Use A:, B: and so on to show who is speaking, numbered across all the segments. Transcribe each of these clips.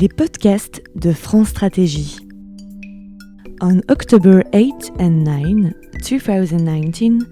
A: Les podcasts de France Stratégie. On October 8 and 9, 2019,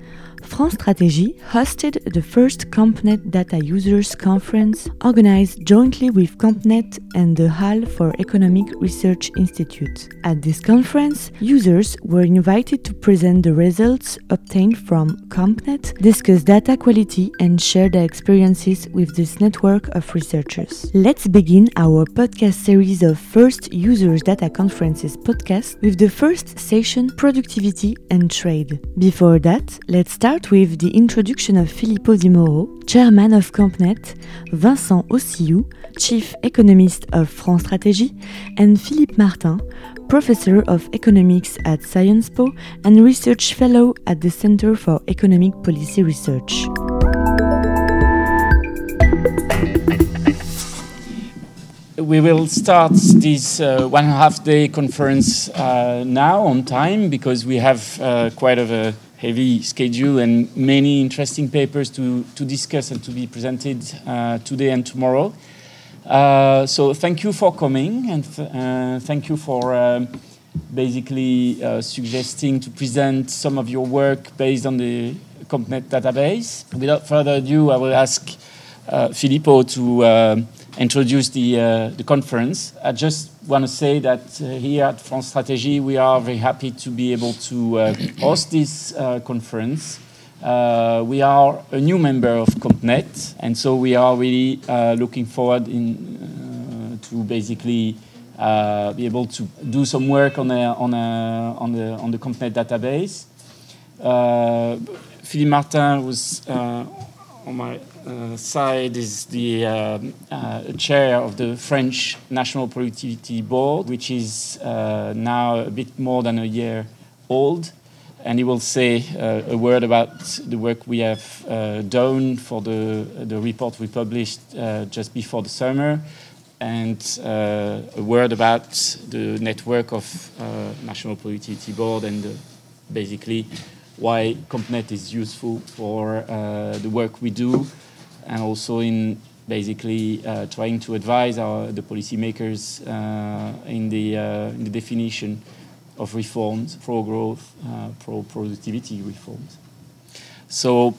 A: France Stratégie hosted the first CompNet Data Users Conference organized jointly with CompNet and the Halle for Economic Research Institute. At this conference, users were invited to present the results obtained from CompNet, discuss data quality, and share their experiences with this network of researchers. Let's begin our podcast series of First Users Data Conferences podcast with the first session Productivity and Trade. Before that, let's start with the introduction of Filippo di Mauro, chairman of CompNet, Vincent Aussilloux, chief economist of France Stratégie, and Philippe Martin, professor of economics at Sciences Po and research fellow at the Center for Economic Policy Research.
B: We will start this uh, one and a half day conference uh, now on time because we have uh, quite of a heavy schedule and many interesting papers to, to discuss and to be presented uh, today and tomorrow. Uh, so thank you for coming and th uh, thank you for um, basically uh, suggesting to present some of your work based on the CompNet database. Without further ado, I will ask uh, Filippo to um, introduce the, uh, the conference. I just want to say that uh, here at France Stratégie, we are very happy to be able to uh, host this uh, conference. Uh, we are a new member of CompNet, and so we are really uh, looking forward in, to basically be able to do some work on, a, on, a, on, the, on the CompNet database. Philippe Martin was on my side is the uh, uh, chair of the French National Productivity Board, which is uh, now a bit more than a year old. And he will say uh, a word about the work we have uh, done for the, the report we published just before the summer, and a word about the network of National Productivity Board and basically why CompNet is useful for the work we do and also in basically uh, trying to advise our, the policymakers uh, in, the, uh, in the definition of reforms, pro-growth, uh, pro-productivity reforms. So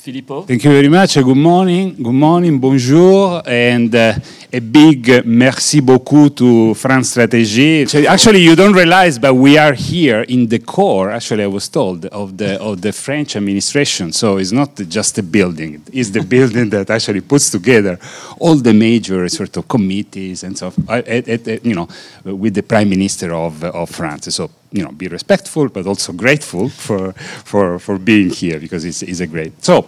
B: Filippo.
C: Thank you very much. Good morning. Good morning. Bonjour. And uh, a big merci beaucoup to France Stratégie. Actually, you don't realize, but we are here in the core, actually, I was told, of the, of the French administration. So it's not just a building, it's the building that actually puts together all the major sort of committees and so at, at, you know, with the Prime Minister of, of France. So you know, be respectful, but also grateful for, for, for being here because it's, it's a great. So,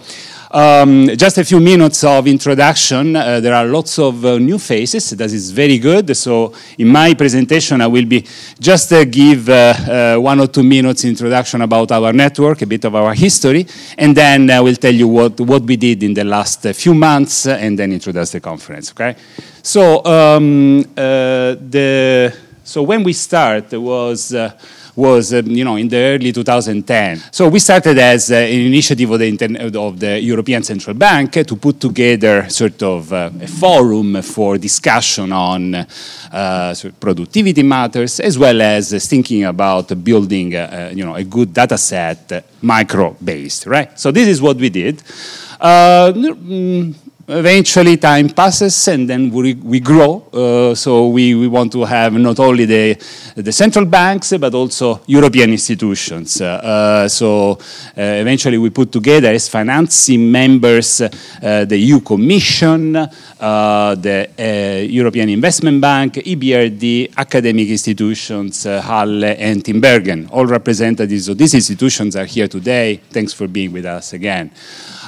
C: um, just a few minutes of introduction. Uh, there are lots of uh, new faces. That is very good. So, in my presentation, I will be just uh, give uh, uh, one or two minutes introduction about our network, a bit of our history, and then I will tell you what, what we did in the last uh, few months, and then introduce the conference. Okay. So, um, the so when we start was uh, was um, you know in the early 2010. So we started as uh, an initiative of the, of the, European Central Bank to put together sort of uh, a forum for discussion on uh, sort of productivity matters as well as thinking about building you know a good data set micro based right. So this is what we did. Uh, mm, eventually time passes and then we, we grow. Uh, so we, we want to have not only the, the central banks, but also European institutions. Uh, uh so uh, eventually we put together as financing members uh, the EU Commission, the European Investment Bank, EBRD, academic institutions, Halle and Tinbergen, all representatives of these institutions are here today. Thanks for being with us again.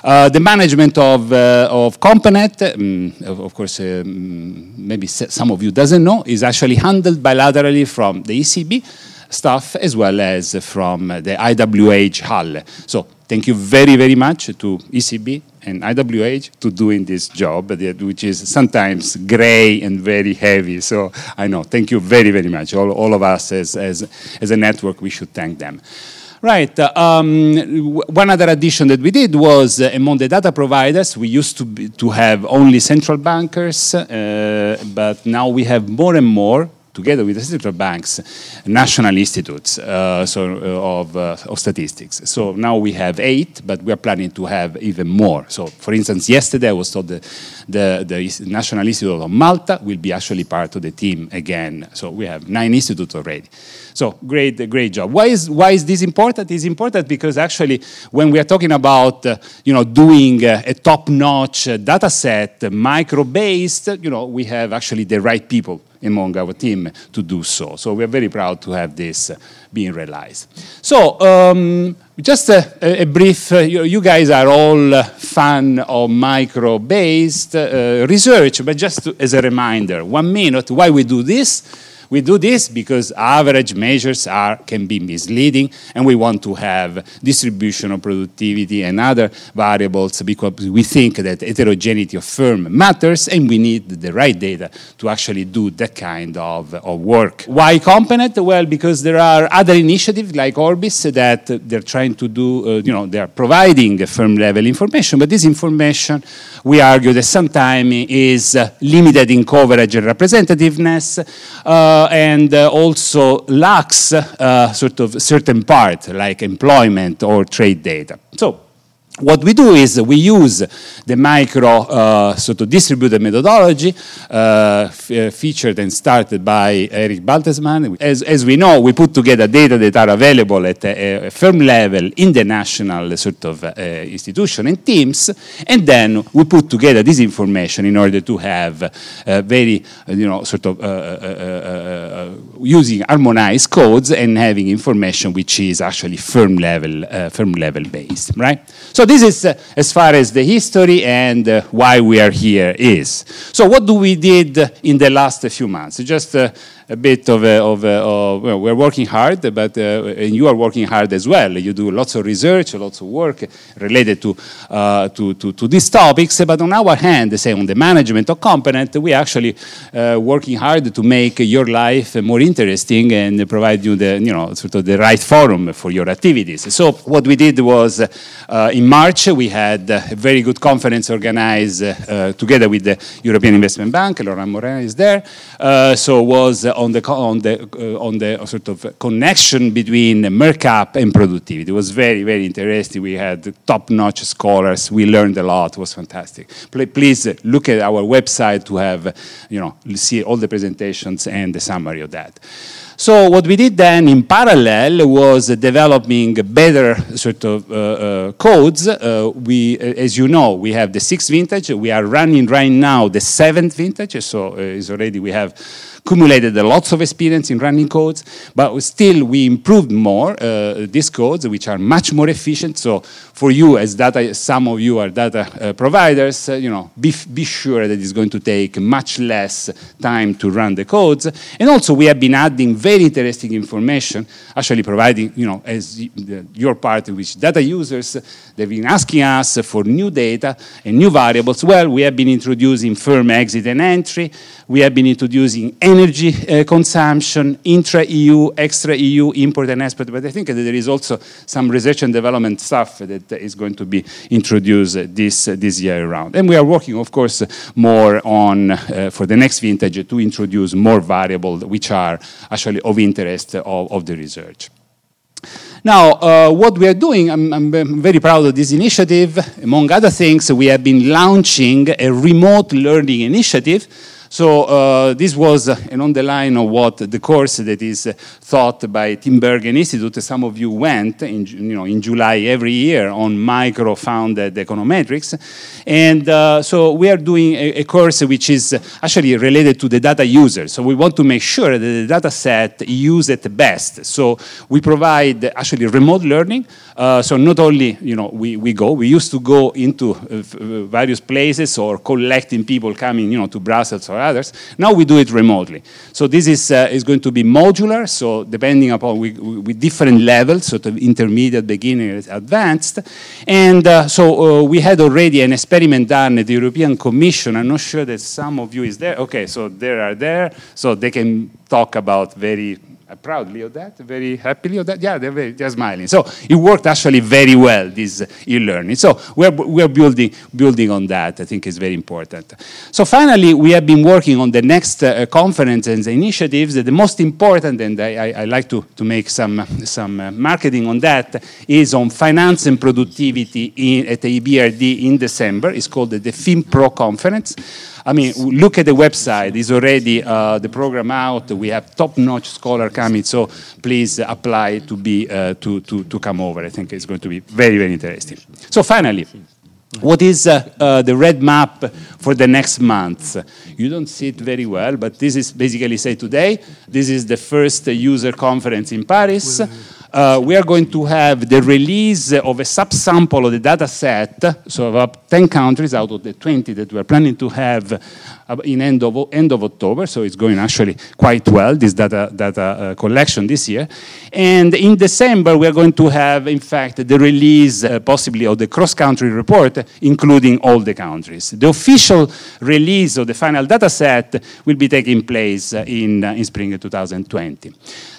C: Uh, the management of, uh, of CompNet, um, of, of, course, um, maybe some of you doesn't know, is actually handled bilaterally from the ECB staff as well as from the IWH Halle. So thank you very, very much to ECB and IWH to doing this job, which is sometimes gray and very heavy. So I know, thank you very, very much. All, all of us as, as, as a network, we should thank them. Right. Uh, um, one other addition that we did was uh, among the data providers, we used to, be, to have only central bankers, uh, but now we have more and more together with the central banks, national institutes uh, so, uh, of, uh, of statistics. So now we have eight, but we are planning to have even more. So, for instance, yesterday I was told the, the, the National Institute of Malta will be actually part of the team again. So we have nine institutes already. So great, great job. Why is, why is this important? It's important because actually when we are talking about, uh, you know, doing uh, a top-notch uh, data set, micro-based, you know, we have actually the right people among our team to do so. So we're very proud to have this being realized. So um, just a, a brief, uh, you, guys are all fan of micro-based uh, research, but just to, as a reminder, one minute, why we do this? We do this because average measures are, can be misleading, and we want to have distribution of productivity and other variables because we think that heterogeneity of firm matters, and we need the right data to actually do that kind of, of work. Why COMPANET? Well, because there are other initiatives like Orbis that they're trying to do, uh, you know, they're providing firm level information, but this information, we argue that sometimes is limited in coverage and representativeness. Uh, and uh, also lacks uh, sort of certain part like employment or trade data. So what we do is we use the micro uh, sort of distributed methodology uh, featured and started by Eric Bartelsman. As, as, we know, we put together data that are available at a, a firm level in the national sort of uh, institution and teams, and then we put together this information in order to have very, you know, sort of uh, uh, uh, using harmonized codes and having information which is actually firm level, firm level based, right? So so this is uh, as far as the history and uh, why we are here is. So what do we did in the last few months? Just uh, a bit of, a, of, a, of well, we're working hard, but uh, and you are working hard as well. You do lots of research, lots of work related to, uh, to, to, to, these topics. But on our hand, say on the management of COMPANET, we actually uh, working hard to make your life more interesting and provide you the you know sort of the right forum for your activities. So what we did was uh, in March we had a very good conference organized uh, together with the European Investment Bank. Laurent Maurin is there. Uh, so was on the on the uh, on the sort of connection between markup and productivity. It was very very interesting. We had top-notch scholars. We learned a lot. It was fantastic. Please look at our website to have you know see all the presentations and the summary of that. So what we did then in parallel was developing better sort of uh, uh, codes. Uh, we, as you know, we have the sixth vintage. We are running right now the seventh vintage. So uh, is already we have accumulated lots of experience in running codes, but still we improved more uh, these codes, which are much more efficient. So for you as data, some of you are data uh, providers, uh, you know, be, be sure that it's going to take much less time to run the codes. And also we have been adding very interesting information, actually providing, you know, as your part, which data users, they've been asking us for new data and new variables. Well, we have been introducing firm exit and entry. We have been introducing energy uh, consumption, intra-EU, extra-EU, import and export. But I think that there is also some research and development stuff that is going to be introduced this, this year around. And we are working, of course, more on, uh, for the next vintage, to introduce more variables which are actually of interest of, of the research. Now, uh, what we are doing, I'm, I'm, very proud of this initiative. Among other things, we have been launching a remote learning initiative so uh, this was uh, on the line of what the course that is uh, taught by Tinbergen Institute. Some of you went in, you know, in July every year on micro-founded econometrics. And uh, so we are doing a, a, course which is actually related to the data user. So we want to make sure that the data set used at best. So we provide actually remote learning. Uh, so not only, you know, we, we go, we used to go into uh, various places or collecting people coming, you know, to Brussels or others. Now we do it remotely. So this is, uh, is going to be modular, so depending upon we, with different levels, sort of intermediate, beginner, advanced. And uh, so uh, we had already an experiment done at the European Commission. I'm not sure that some of you is there. Okay, so they are there, so they can talk about very proudly of that, very happily of that. Yeah, they're, very, they're smiling. So it worked actually very well, this e-learning. So we're, we're building, building on that. I think is very important. So finally, we have been working on the next uh, conference and the initiatives. The most important, and I, I, I like to, to make some, some uh, marketing on that, is on finance and productivity in, at the EBRD in December. It's called the, the FinPro conference. I mean, look at the website. It's already uh, the program out. We have top-notch scholar coming. So please apply to be uh, to, to to come over. I think it's going to be very very interesting. So finally. What is uh, uh, the red map for the next month? You don't see it very well, but this is basically say today. This is the first user conference in Paris uh, we are going to have the release of a subsample of the data set, so about 10 countries out of the 20 that we are planning to have uh, in end of, end of October, so it's going actually quite well, this data, data uh, collection this year. And in December, we are going to have, in fact, the release uh, possibly of the cross-country report, including all the countries. The official release of the final data set will be taking place uh, in, uh, in spring 2020.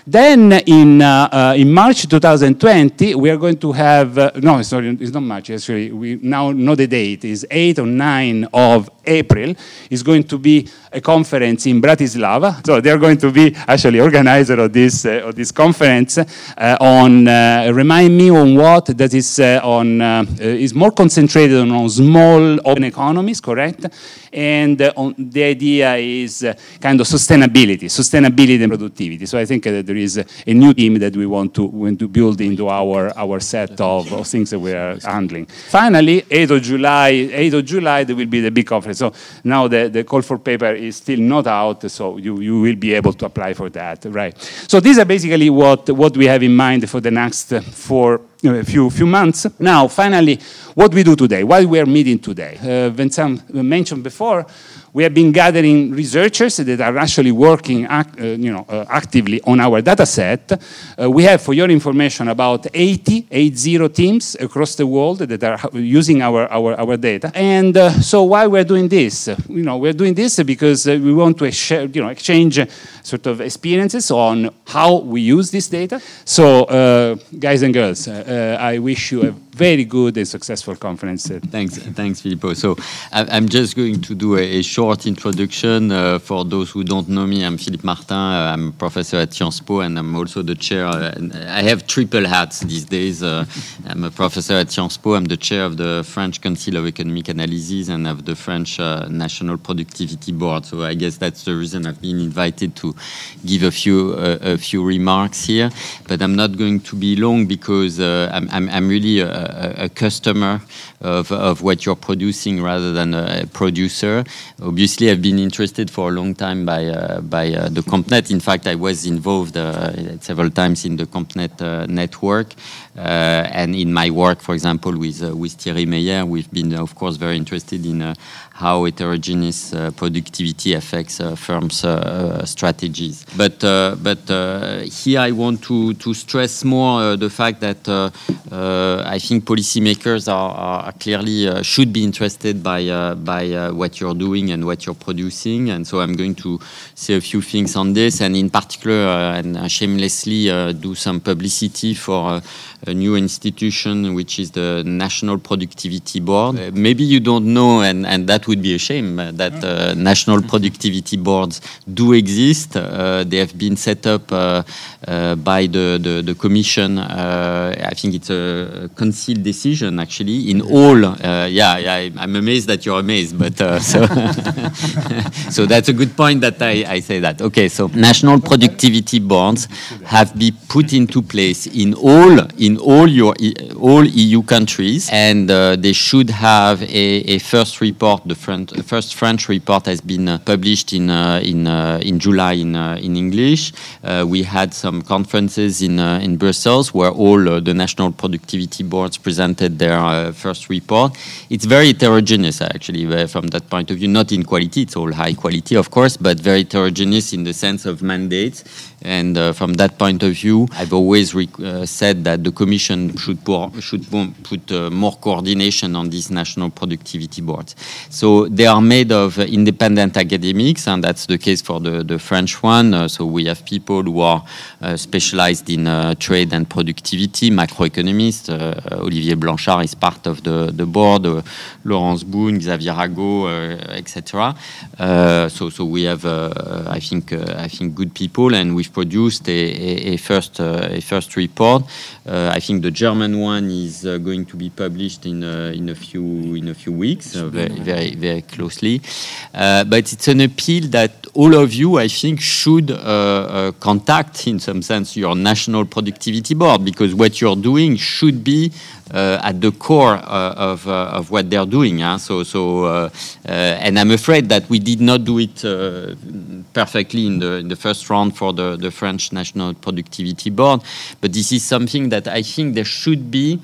C: Then in, uh, uh, in March 2020, we are going to have, uh, no, sorry, it's not March, actually, we now know the date, is 8 or 9 of April, is going to be a conference in Bratislava. So they're going to be actually organizer of this, uh, of this conference uh, on, uh, remind me on what, that is on, is more concentrated on, on small open economies, correct? And on, the idea is kind of sustainability, sustainability and productivity. So I think that there is a new team that we want to, want to build into our, our set of, of things that we are handling. Finally, 8th of July, 8th of July, there will be the big conference. So now the, the call for paper is still not out, so you, you will be able to apply for that, right? So these are basically what, what we have in mind for the next four a few, few months. Now, finally, what we do today, why we are meeting today. Uh, Vincent mentioned before, we have been gathering researchers that are actually working uh, you know, uh, actively on our data set. Uh, we have, for your information, about 80, 80 teams across the world that are using our, our, our data. And uh, so why we're doing this? You know, we're doing this because uh, we want to share, you know, exchange sort of experiences on how we use this data. So, guys and girls, Uh, I wish you a very good and successful conference.
D: Thanks, thanks, Filippo. So I'm just going to do a, short introduction uh, for those who don't know me. I'm Philippe Martin. Uh, I'm a professor at Sciences Po, and I'm also the chair. Uh, I have triple hats these days. Uh, I'm a professor at Sciences Po. I'm the chair of the French Council of Economic Analysis and of the French uh, National Productivity Board. So I guess that's the reason I've been invited to give a few uh, a few remarks here. But I'm not going to be long because I'm, I'm, I'm really a, customer of, of what you're producing rather than a producer. Obviously, I've been interested for a long time by uh, by uh, the CompNet. In fact, I was involved uh, several times in the CompNet uh, network, uh, and in my work, for example, with uh, with Thierry Mayer, we've been, of course, very interested in how heterogeneous uh, productivity affects uh, firms' uh, strategies. But uh, but uh, here I want to to stress more uh, the fact that I think policymakers are, are clearly should be interested by by what you're doing and what you're producing. And so I'm going to say a few things on this, and in particular, and shamelessly do some publicity for a new institution, which is the National Productivity Board. Uh, maybe you don't know, and, and that would be a shame, uh, that uh, national productivity boards do exist. Uh, they have been set up uh, by the, the, the Commission. I think it's a concealed decision, actually, in all. yeah, yeah, I'm amazed that you're amazed, but so, so that's a good point that I, I say that. Okay, so national productivity boards have been put into place in all in all your all EU countries, and uh, they should have a, a, first report. The first French report has been uh, published in uh, in uh, in July in uh, in English. We had some conferences in in Brussels where all the national productivity boards presented their first report. It's very heterogeneous actually from that point of view. Not in quality; it's all high quality, of course, but very heterogeneous in the sense of mandates And uh, from that point of view, I've always uh, said that the Commission should, pour, should put uh, more coordination on these national productivity boards. So they are made of independent academics, and that's the case for the, the French one. Uh, so we have people who are uh, specialized in uh, trade and productivity, macroeconomists. Olivier Blanchard is part of the, the board, Laurence Boone, Xavier Ragot, etc. so, so we have, I think, I think, good people, and we've produced a, a, a first, a first report. I think the German one is going to be published in in a few in a few weeks, very, very very closely. but it's an appeal that all of you, I think, should uh, uh, contact, in some sense, your national productivity board because what you're doing should be uh, at the core uh, of, uh, of what they're doing. Huh? So, so uh, and I'm afraid that we did not do it perfectly in the, in the first round for the, the French National Productivity Board. But this is something that I think there should be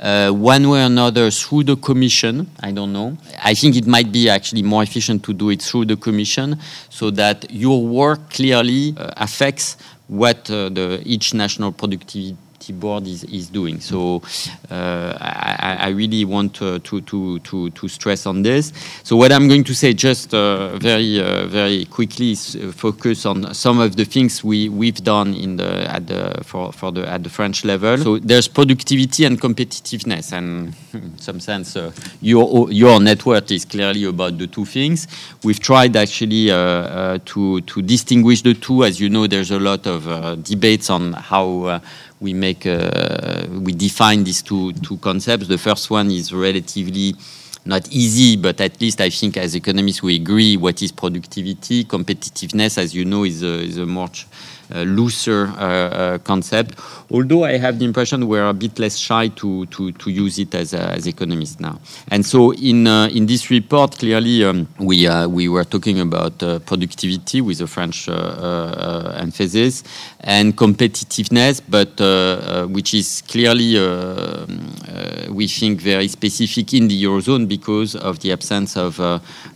D: uh, one way or another through the commission. I don't know. I think it might be actually more efficient to do it through the commission so that your work clearly uh, affects what uh, the each national productivity board is, is doing. So uh, I, I, really want uh, to, to, to, to, stress on this. So what I'm going to say just uh, very uh, very quickly is uh, focus on some of the things we, we've done in the, at the, for, for the, at the French level. So there's productivity and competitiveness. And in some sense, uh, your, your network is clearly about the two things. We've tried actually to, to distinguish the two. As you know, there's a lot of debates on how we make uh, we define these two two concepts. The first one is relatively not easy, but at least I think as economists we agree what is productivity. Competitiveness, as you know, is a, is a more Uh, looser uh, uh, concept. Although I have the impression we're a bit less shy to, to, to use it as, uh, as economists now. And so in, uh, in this report, clearly um, we, we were talking about productivity with a French emphasis and competitiveness, but which is clearly, we think, very specific in the Eurozone because of the absence of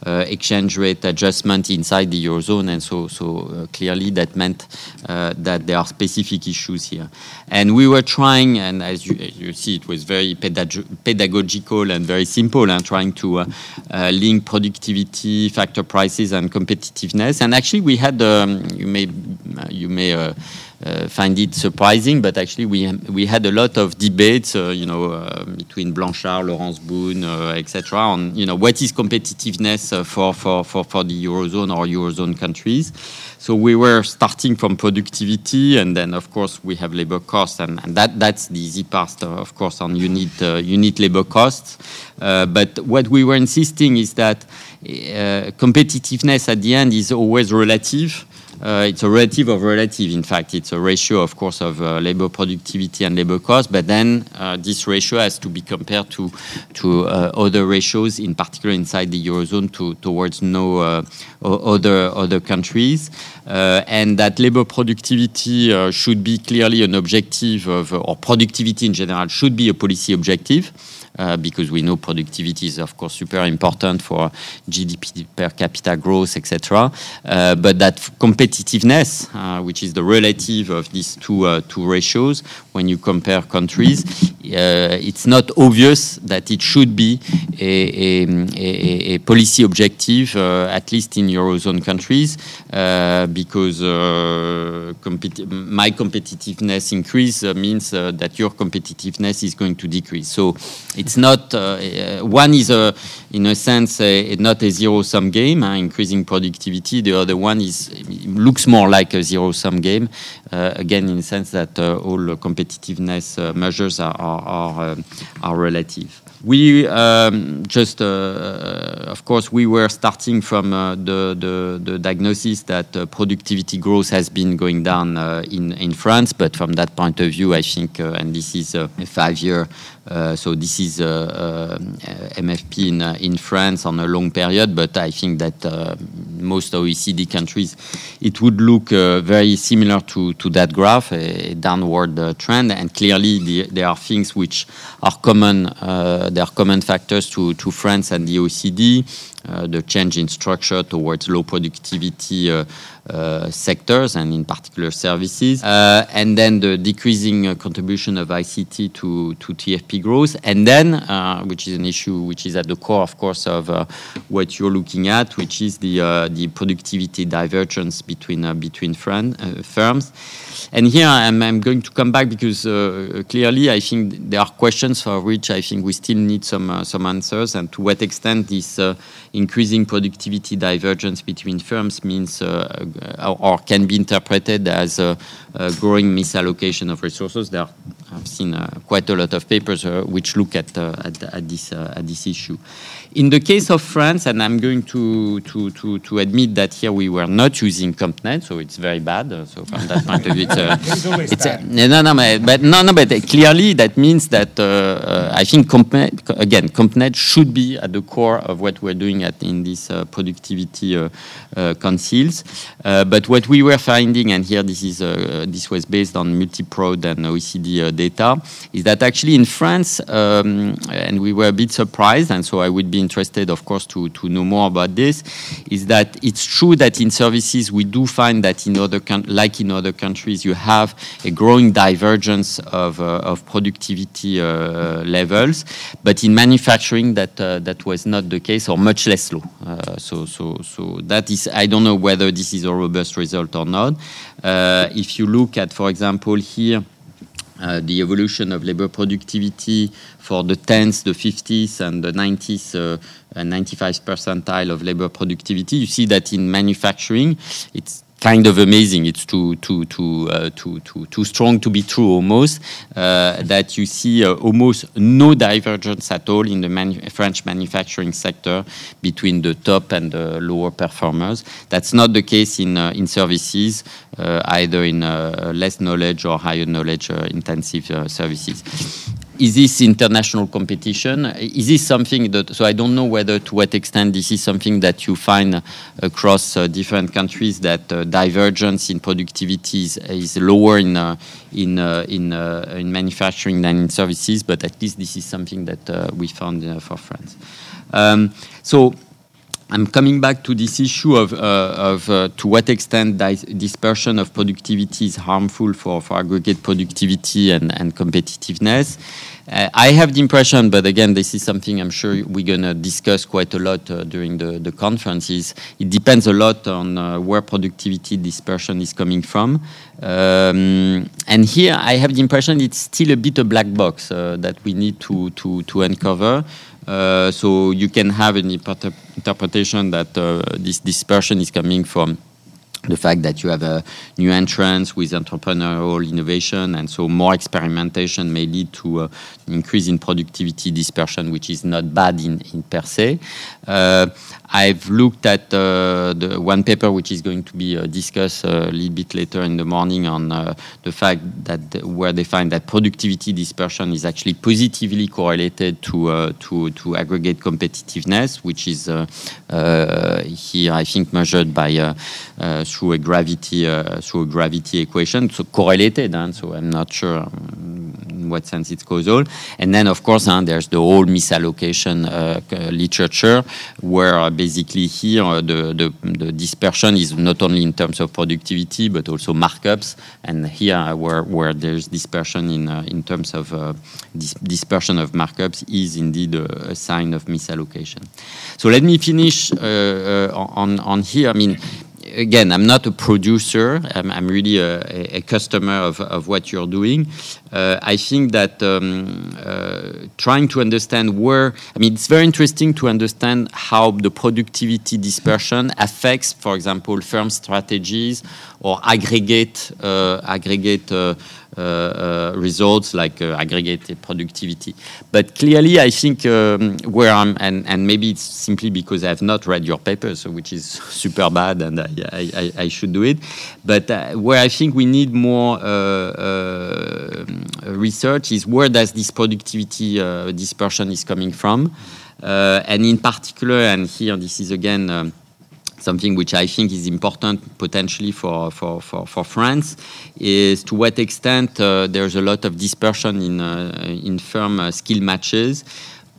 D: exchange rate adjustment inside the Eurozone. And so, so clearly that meant uh, that there are specific issues here. And we were trying, and as you, as you see, it was very pedag pedagogical and very simple, and trying to uh, uh, link productivity, factor prices, and competitiveness. And actually, we had, um, you may, you may uh, uh, Uh, find it surprising, but actually we we had a lot of debates, uh, you know, uh, between Blanchard, Laurence Boone, uh, etc., on you know what is competitiveness uh, for, for for for the eurozone or eurozone countries. So we were starting from productivity, and then of course we have labor costs, and, and that that's the easy part, of course, on unit unit labor costs. but what we were insisting is that competitiveness at the end is always relative. Uh, it's a relative of relative. In fact, it's a ratio, of course, of uh, labor productivity and labor cost. But then uh, this ratio has to be compared to to uh, other ratios, in particular inside the eurozone, to, towards no uh, other other countries. Uh, and that labor productivity should be clearly an objective of, or productivity in general should be a policy objective. Uh, because we know productivity is, of course, super important for GDP per capita growth, etc. Uh, but that competitiveness, uh, which is the relative of these two uh, two ratios, when you compare countries, uh, it's not obvious that it should be a, a, a policy objective, at least in eurozone countries, because competi my competitiveness increase means that your competitiveness is going to decrease. So it's not uh, uh, one is a in a sense a, not a zero sum game uh, increasing productivity the other one is looks more like a zero sum game uh, again in the sense that uh, all competitiveness uh, measures are are, are, are relative we um, just, uh, of course, we were starting from uh, the, the, the, diagnosis that uh, productivity growth has been going down in, in France. But from that point of view, I think, and this is a five year uh, so this is uh, uh, MFP in, in France on a long period, but I think that most OECD countries, it would look very similar to, to that graph, a downward trend. And clearly, the, there are things which are common, there are common factors to, to France and the OECD. Uh, the change in structure towards low productivity uh, uh, sectors and in particular services. Uh, and then the decreasing uh, contribution of ICT to, to TFP growth. And then, which is an issue which is at the core, of course, of what you're looking at, which is the, the productivity divergence between, between firms. And here I'm, I'm, going to come back because clearly I think there are questions for which I think we still need some some answers, and to what extent this increasing productivity divergence between firms means uh, uh, or can be interpreted as a, growing misallocation of resources. There, I've seen uh, quite a lot of papers which look at, at, at this at this issue. In the case of France, and I'm going to, to, to, to, admit that here we were not using CompNet, so it's very bad. So from that point of view, it's, uh, it's uh, no, no, but no, no, but clearly that means that uh, uh I think CompNet, again, CompNet should be at the core of what we're doing at in these uh, productivity uh, councils. but what we were finding, and here this is this was based on MultiProd and OECD data, is that actually in France, um, and we were a bit surprised, and so I would be interested, of course, to, to know more about this, is that it's true that in services we do find that in other like in other countries you have a growing divergence of, uh, of productivity uh, levels, but in manufacturing that uh, that was not the case or much less low. Uh, so so so that is I don't know whether this is a robust result or not. Uh, if you look at, for example, here. Uh, the evolution of labor productivity for the 10th, the 50s, and the 90s, uh, and 95th percentile of labor productivity, you see that in manufacturing, it's kind of amazing. It's too too too uh, too, too too strong to be true almost. Uh, that you see uh, almost no divergence at all in the manu French manufacturing sector between the top and the lower performers. That's not the case in uh, in services, uh, either in uh, less knowledge or higher knowledge intensive services is this international competition? Is this something that, so I don't know whether to what extent this is something that you find across uh, different countries that uh, divergence in productivity is, is lower in, uh, in, uh, in, uh, in manufacturing than in services, but at least this is something that uh, we found for France. Um, so I'm coming back to this issue of, uh, of uh, to what extent dispersion of productivity is harmful for, for aggregate productivity and, and competitiveness. Uh, I have the impression, but again, this is something I'm sure we're going to discuss quite a lot uh, during the, the conferences. It depends a lot on uh, where productivity dispersion is coming from. Um, and here I have the impression it's still a bit a black box uh, that we need to, to, to uncover. Uh, so you can have an interpretation that uh, this dispersion is coming from the fact that you have a new entrance with entrepreneurial innovation and so more experimentation may lead to an increase in productivity dispersion which is not bad in, in per se. Uh, I've looked at uh, the one paper which is going to be uh, discussed uh, a little bit later in the morning on uh, the fact that where they find that productivity dispersion is actually positively correlated to uh, to, to aggregate competitiveness, which is uh, here I think measured by through a gravity through a gravity equation, so correlated. And so I'm not sure um, in what sense it's causal. And then of course there's the whole misallocation literature where basically here uh, the, the, the, dispersion is not only in terms of productivity but also markups and here where, where there's dispersion in, uh, in terms of uh, dis dispersion of markups is indeed a, a, sign of misallocation. So let me finish uh, uh on, on here. I mean, again, I'm not a producer. I'm, I'm really a, a, customer of, of what you're doing. Uh, I think that um, uh, trying to understand where, I mean, it's very interesting to understand how the productivity dispersion affects, for example, firm strategies or aggregate uh, aggregate uh, Uh, uh, results like uh, aggregated productivity. But clearly, I think um, where I'm, and, and maybe it's simply because I have not read your paper, so which is super bad, and I, I, I should do it. But where I think we need more research is where does this productivity dispersion is coming from, and in particular, and here this is again. Um, something which I think is important potentially for, for, for, for France is to what extent uh, there's a lot of dispersion in, uh, in firm uh, skill matches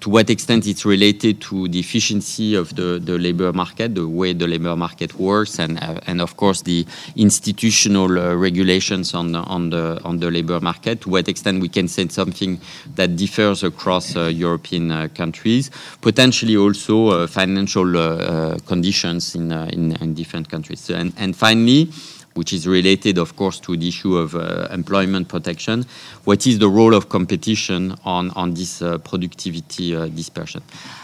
D: to what extent it's related to the efficiency of the, the labor market, the way the labor market works, and uh, and of course the institutional uh, regulations on the, on the on the labor market. To what extent we can say something that differs across uh, European uh, countries, potentially also uh, financial uh, conditions in, in, in different countries, and and finally which is related, of course, to the issue of uh, employment protection. What is the role of competition on, on this uh, productivity uh, dispersion?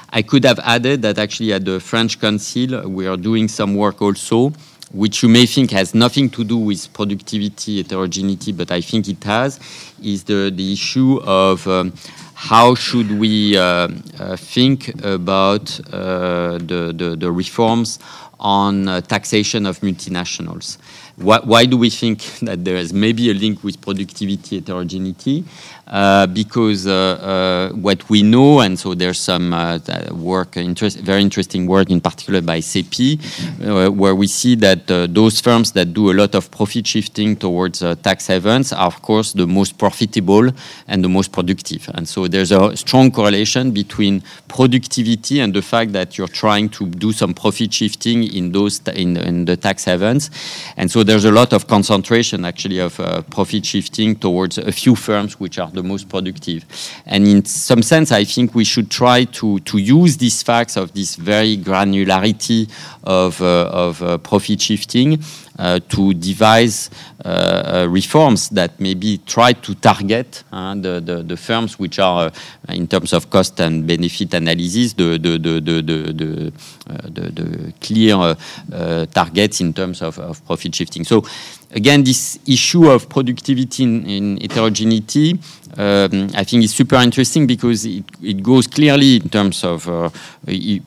D: I could have added that actually at the French Council, we are doing some work also, which you may think has nothing to do with productivity heterogeneity, but I think it has, is the, the issue of um, how should we uh, uh, think about uh, the, the, the, reforms on taxation of multinationals. Why, why, do we think that there is maybe a link with productivity heterogeneity? Uh, because uh, uh, what we know, and so there's some uh, work, interest, very interesting work in particular by CEPII, uh, where we see that uh, those firms that do a lot of profit shifting towards tax havens are, of course, the most profitable and the most productive. And so there's a strong correlation between productivity and the fact that you're trying to do some profit shifting in those in, in the tax havens. And so there's a lot of concentration actually of profit shifting towards a few firms which are the the most productive. And in some sense, I think we should try to, to use these facts of this very granularity of, uh, of uh, profit shifting uh, to devise uh, uh, reforms that maybe try to target the, the, the, firms which are, in terms of cost and benefit analysis, the, the, the, the, the, the, the clear targets in terms of, of profit shifting. So again, this issue of productivity in, in heterogeneity, um, I think is super interesting because it, it, goes clearly in terms of uh,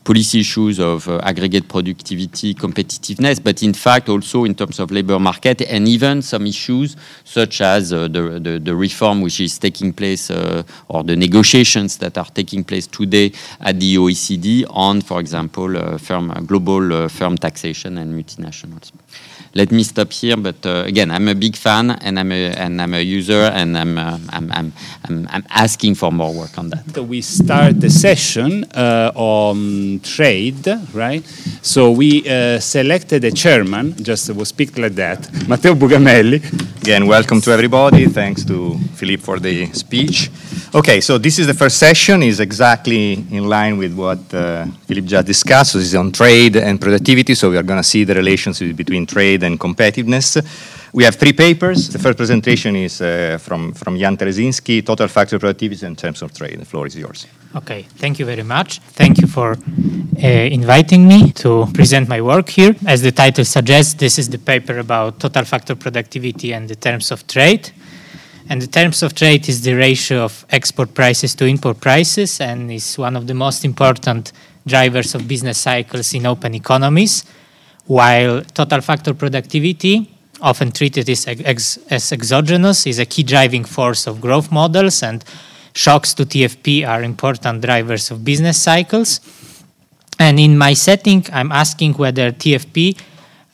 D: policy issues of uh, aggregate productivity, competitiveness, but in fact also in terms of labor market and even some issues such as uh, the, the, the, reform which is taking place uh, or the negotiations that are taking place today at the OECD on, for example, uh, firm, global uh, firm taxation and multinationals let me stop here. But uh, again, I'm a big fan, and I'm a and I'm a user, and I'm uh, I'm, I'm, I'm, I'm asking for more work on that.
C: So we start the session uh, on trade, right? So we uh, selected a chairman. Just will speak like that, Matteo Bugamelli.
E: Again, welcome to everybody. Thanks to Philippe for the speech. Okay, so this is the first session. is exactly in line with what uh, Philippe just discussed. So this is on trade and productivity. So we are going to see the relationship between trade and competitiveness. We have three papers. The first presentation is uh, from, from Jan Teresiński, Total Factor Productivity in Terms of Trade. The floor is yours.
F: Okay, thank you very much. Thank you for uh, inviting me to present my work here. As the title suggests, this is the paper about total factor productivity and the terms of trade. And the terms of trade is the ratio of export prices to import prices and is one of the most important drivers of business cycles in open economies. While total factor productivity, often treated as, ex as exogenous, is a key driving force of growth models, and shocks to TFP are important drivers of business cycles. And in my setting, I'm asking whether TFP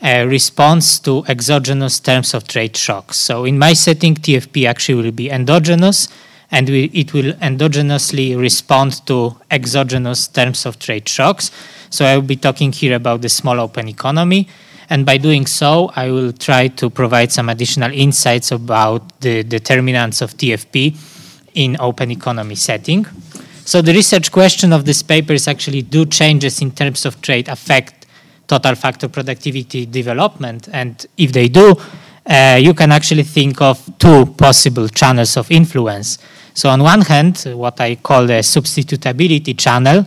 F: uh, response to exogenous terms of trade shocks. So in my setting, TFP actually will be endogenous, and we, it will endogenously respond to exogenous terms of trade shocks. So I will be talking here about the small open economy. And by doing so, I will try to provide some additional insights about the determinants of TFP in open economy setting. So the research question of this paper is actually do changes in terms of trade affect total factor productivity development. And if they do, uh, you can actually think of two possible channels of influence. So, on one hand, what I call the substitutability channel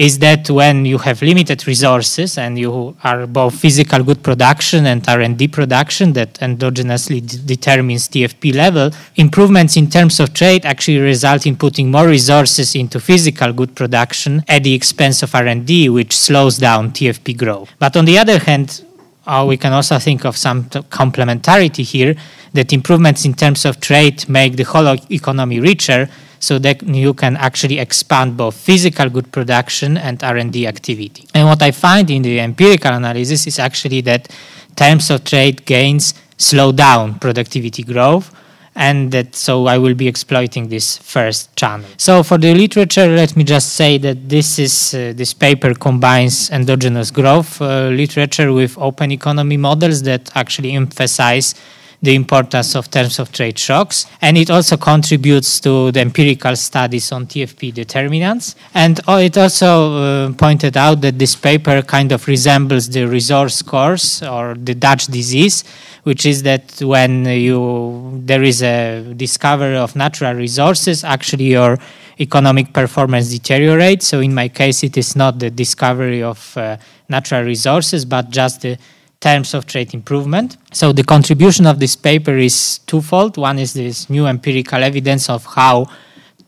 F: is that when you have limited resources and you are both physical good production and R&D production that endogenously determines TFP level, improvements in terms of trade actually result in putting more resources into physical good production at the expense of R&D, which slows down TFP growth. But on the other hand, uh, we can also think of some complementarity here that improvements in terms of trade make the whole economy richer so that you can actually expand both physical good production and R&D activity. And what I find in the empirical analysis is actually that terms of trade gains slow down productivity growth and that so I will be exploiting this first channel. So for the literature, let me just say that this is uh, this paper combines endogenous growth uh, literature with open economy models that actually emphasize the importance of terms of trade shocks. And it also contributes to the empirical studies on TFP determinants. And oh, it also uh, pointed out that this paper kind of resembles the resource curse or the Dutch disease, which is that when you there is a discovery of natural resources, actually your economic performance deteriorates. So in my case, it is not the discovery of uh, natural resources, but just the terms of trade improvement. So the contribution of this paper is twofold. One is this new empirical evidence of how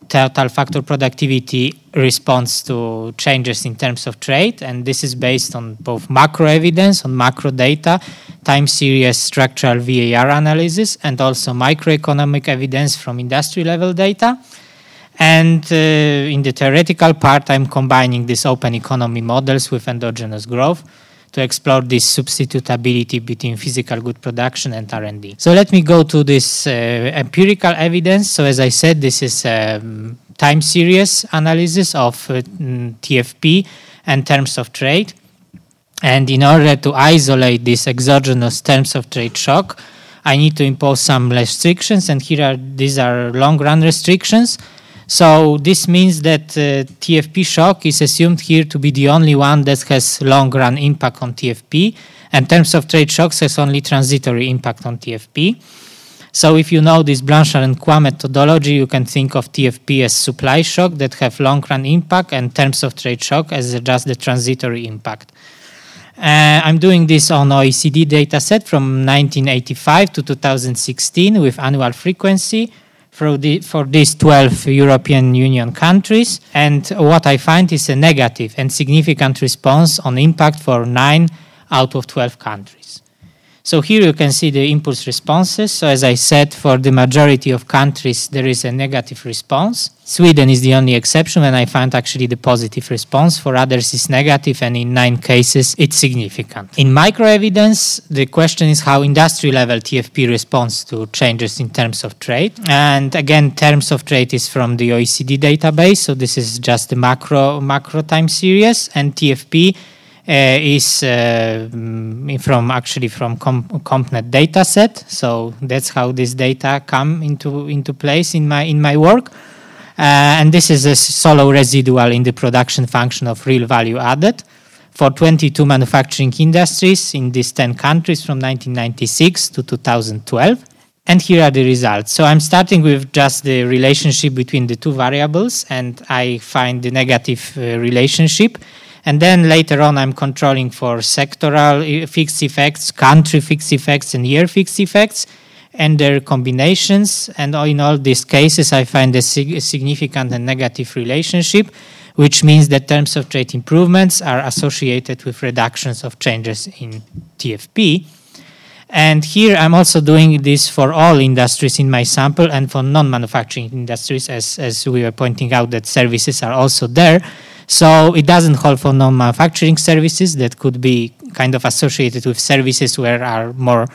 F: total factor productivity responds to changes in terms of trade, and this is based on both macro evidence, on macro data, time series structural VAR analysis, and also microeconomic evidence from industry level data. And uh, in the theoretical part, I'm combining these open economy models with endogenous growth to explore this substitutability between physical good production and R&D. So let me go to this uh, empirical evidence. So as I said, this is a um, time series analysis of uh, mm, TFP and terms of trade. And in order to isolate this exogenous terms of trade shock, I need to impose some restrictions. And here are these are long run restrictions so this means that uh, TFP shock is assumed here to be the only one that has long run impact on TFP, and terms of trade shocks has only transitory impact on TFP. So if you know this Blanchard and Quah methodology, you can think of TFP as supply shock that have long run impact and terms of trade shock as just the transitory impact. Uh, I'm doing this on OECD dataset from 1985 to 2016 with annual frequency for, the, for these 12 European Union countries. And what I find is a negative and significant response on impact for 9 out of 12 countries. So here you can see the impulse responses. So as I said, for the majority of countries, there is a negative response. Sweden is the only exception, and I found actually the positive response. For others, it's negative, and in nine cases, it's significant. In micro evidence, the question is how industry level TFP responds to changes in terms of trade. And again, terms of trade is from the OECD database, so this is just the macro macro time series, and TFP is uh, mm, from actually from Com CompNet dataset. So that's how this data come into into place in my in my work. Uh, and this is a Solow residual in the production function of real value added for 22 manufacturing industries in these 10 countries from 1996 to 2012. And here are the results. So I'm starting with just the relationship between the two variables, and I find the negative uh, relationship. And then later on, I'm controlling for sectoral eh, fixed effects, country fixed effects, and year fixed effects and their combinations. And in all these cases, I find a sig significant and negative relationship, which means that terms of trade improvements are associated with reductions of changes in TFP. And here I'm also doing this for all industries in my sample and for non-manufacturing industries, as, as we were pointing out that services are also there. So it doesn't hold for non-manufacturing services that could be kind of associated with services where are more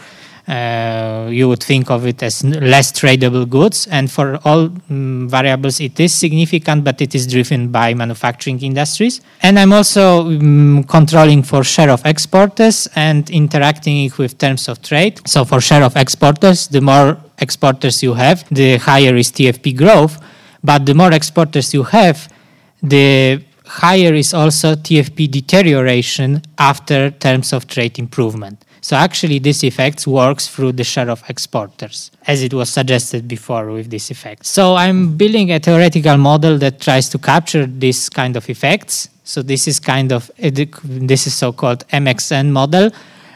F: uh, you would think of it as less tradable goods. And for all um, variables, it is significant, but it is driven by manufacturing industries. And I'm also um, controlling for share of exporters and interacting with terms of trade. So for share of exporters, the more exporters you have, the higher is TFP growth. But the more exporters you have, the higher is also TFP deterioration after terms of trade improvement. So actually this effect works through the share of exporters, as it was suggested before with this effect. So I'm building a theoretical model that tries to capture this kind of effects. So this is kind of, this is so-called MXN model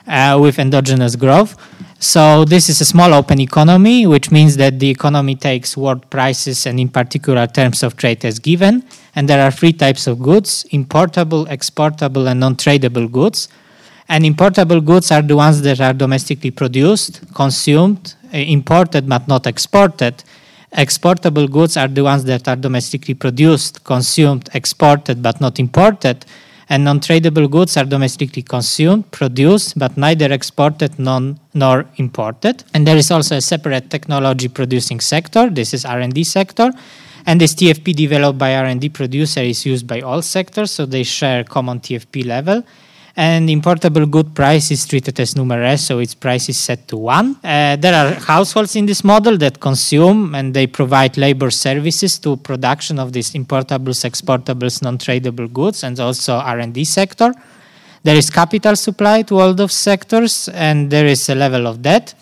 F: uh, with endogenous growth. So this is a small open economy, which means that the economy takes world prices and in particular terms of trade as given. And there are three types of goods, importable, exportable, and non-tradable goods. And importable goods are the ones that are domestically produced, consumed, uh, imported but not exported. Exportable goods are the ones that are domestically produced, consumed, exported but not imported and non-tradable goods are domestically consumed, produced, but neither exported non, nor imported. And there is also a separate technology producing sector. This is R&D sector. And this TFP developed by R&D producer is used by all sectors, so they share common TFP level and importable good price is treated as numeraire, so its price is set to one. Uh, there are households in this model that consume and they provide labor services to production of these importables, exportables, non-tradable goods, and also R&D sector. There is capital supply to all those sectors, and there is a level of debt.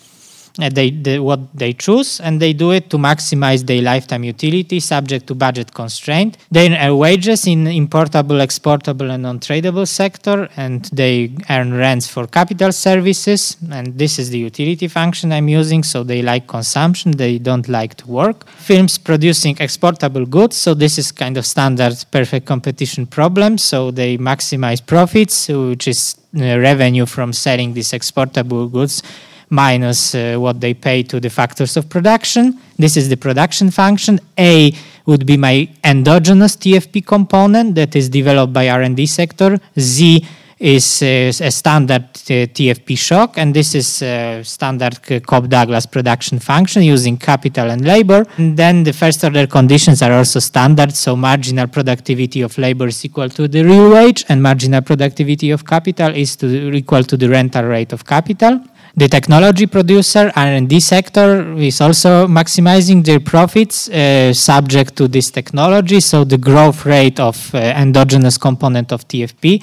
F: Uh, they, what they choose and they do it to maximize their lifetime utility subject to budget constraint. They earn wages in importable exportable and non-tradable sector and they earn rents for capital services and this is the utility function i'm using so they like consumption they don't like to work. Firms producing exportable goods so this is kind of standard perfect competition problem so they maximize profits which is uh, revenue from selling these exportable goods minus uh, what they pay to the factors of production. This is the production function. A would be my endogenous TFP component that is developed by R&D sector. Z is uh, a standard uh, TFP shock, and this is a standard Cobb-Douglas production function using capital and labor. And then the first order conditions are also standard, so marginal productivity of labor is equal to the real wage, and marginal productivity of capital is to, equal to the rental rate of capital. The technology producer R&D sector is also maximizing their profits uh, subject to this technology. So the growth rate of uh, endogenous component of TFP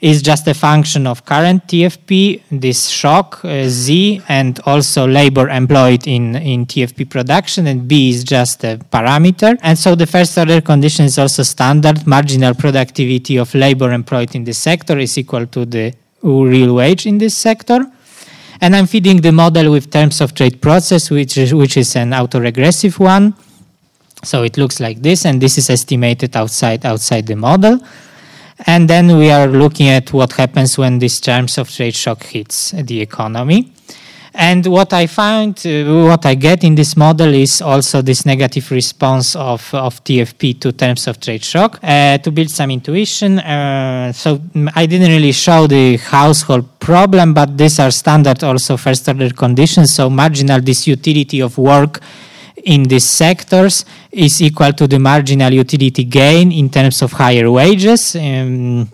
F: is just a function of current TFP, this shock uh, Z, and also labor employed in, in TFP production, and B is just a parameter. And so the first order condition is also standard. Marginal productivity of labor employed in this sector is equal to the real wage in this sector. And I'm feeding the model with terms of trade process, which is, which is an autoregressive one. So it looks like this, and this is estimated outside outside the model. And then we are looking at what happens when this terms of trade shock hits the economy. And what I find, uh, what I get in this model is also this negative response of, of TFP to terms of trade shock. Uh, to build some intuition, uh, so I didn't really show the household problem, but these are standard also first order conditions. So marginal disutility of work in these sectors is equal to the marginal utility gain in terms of higher wages. Um,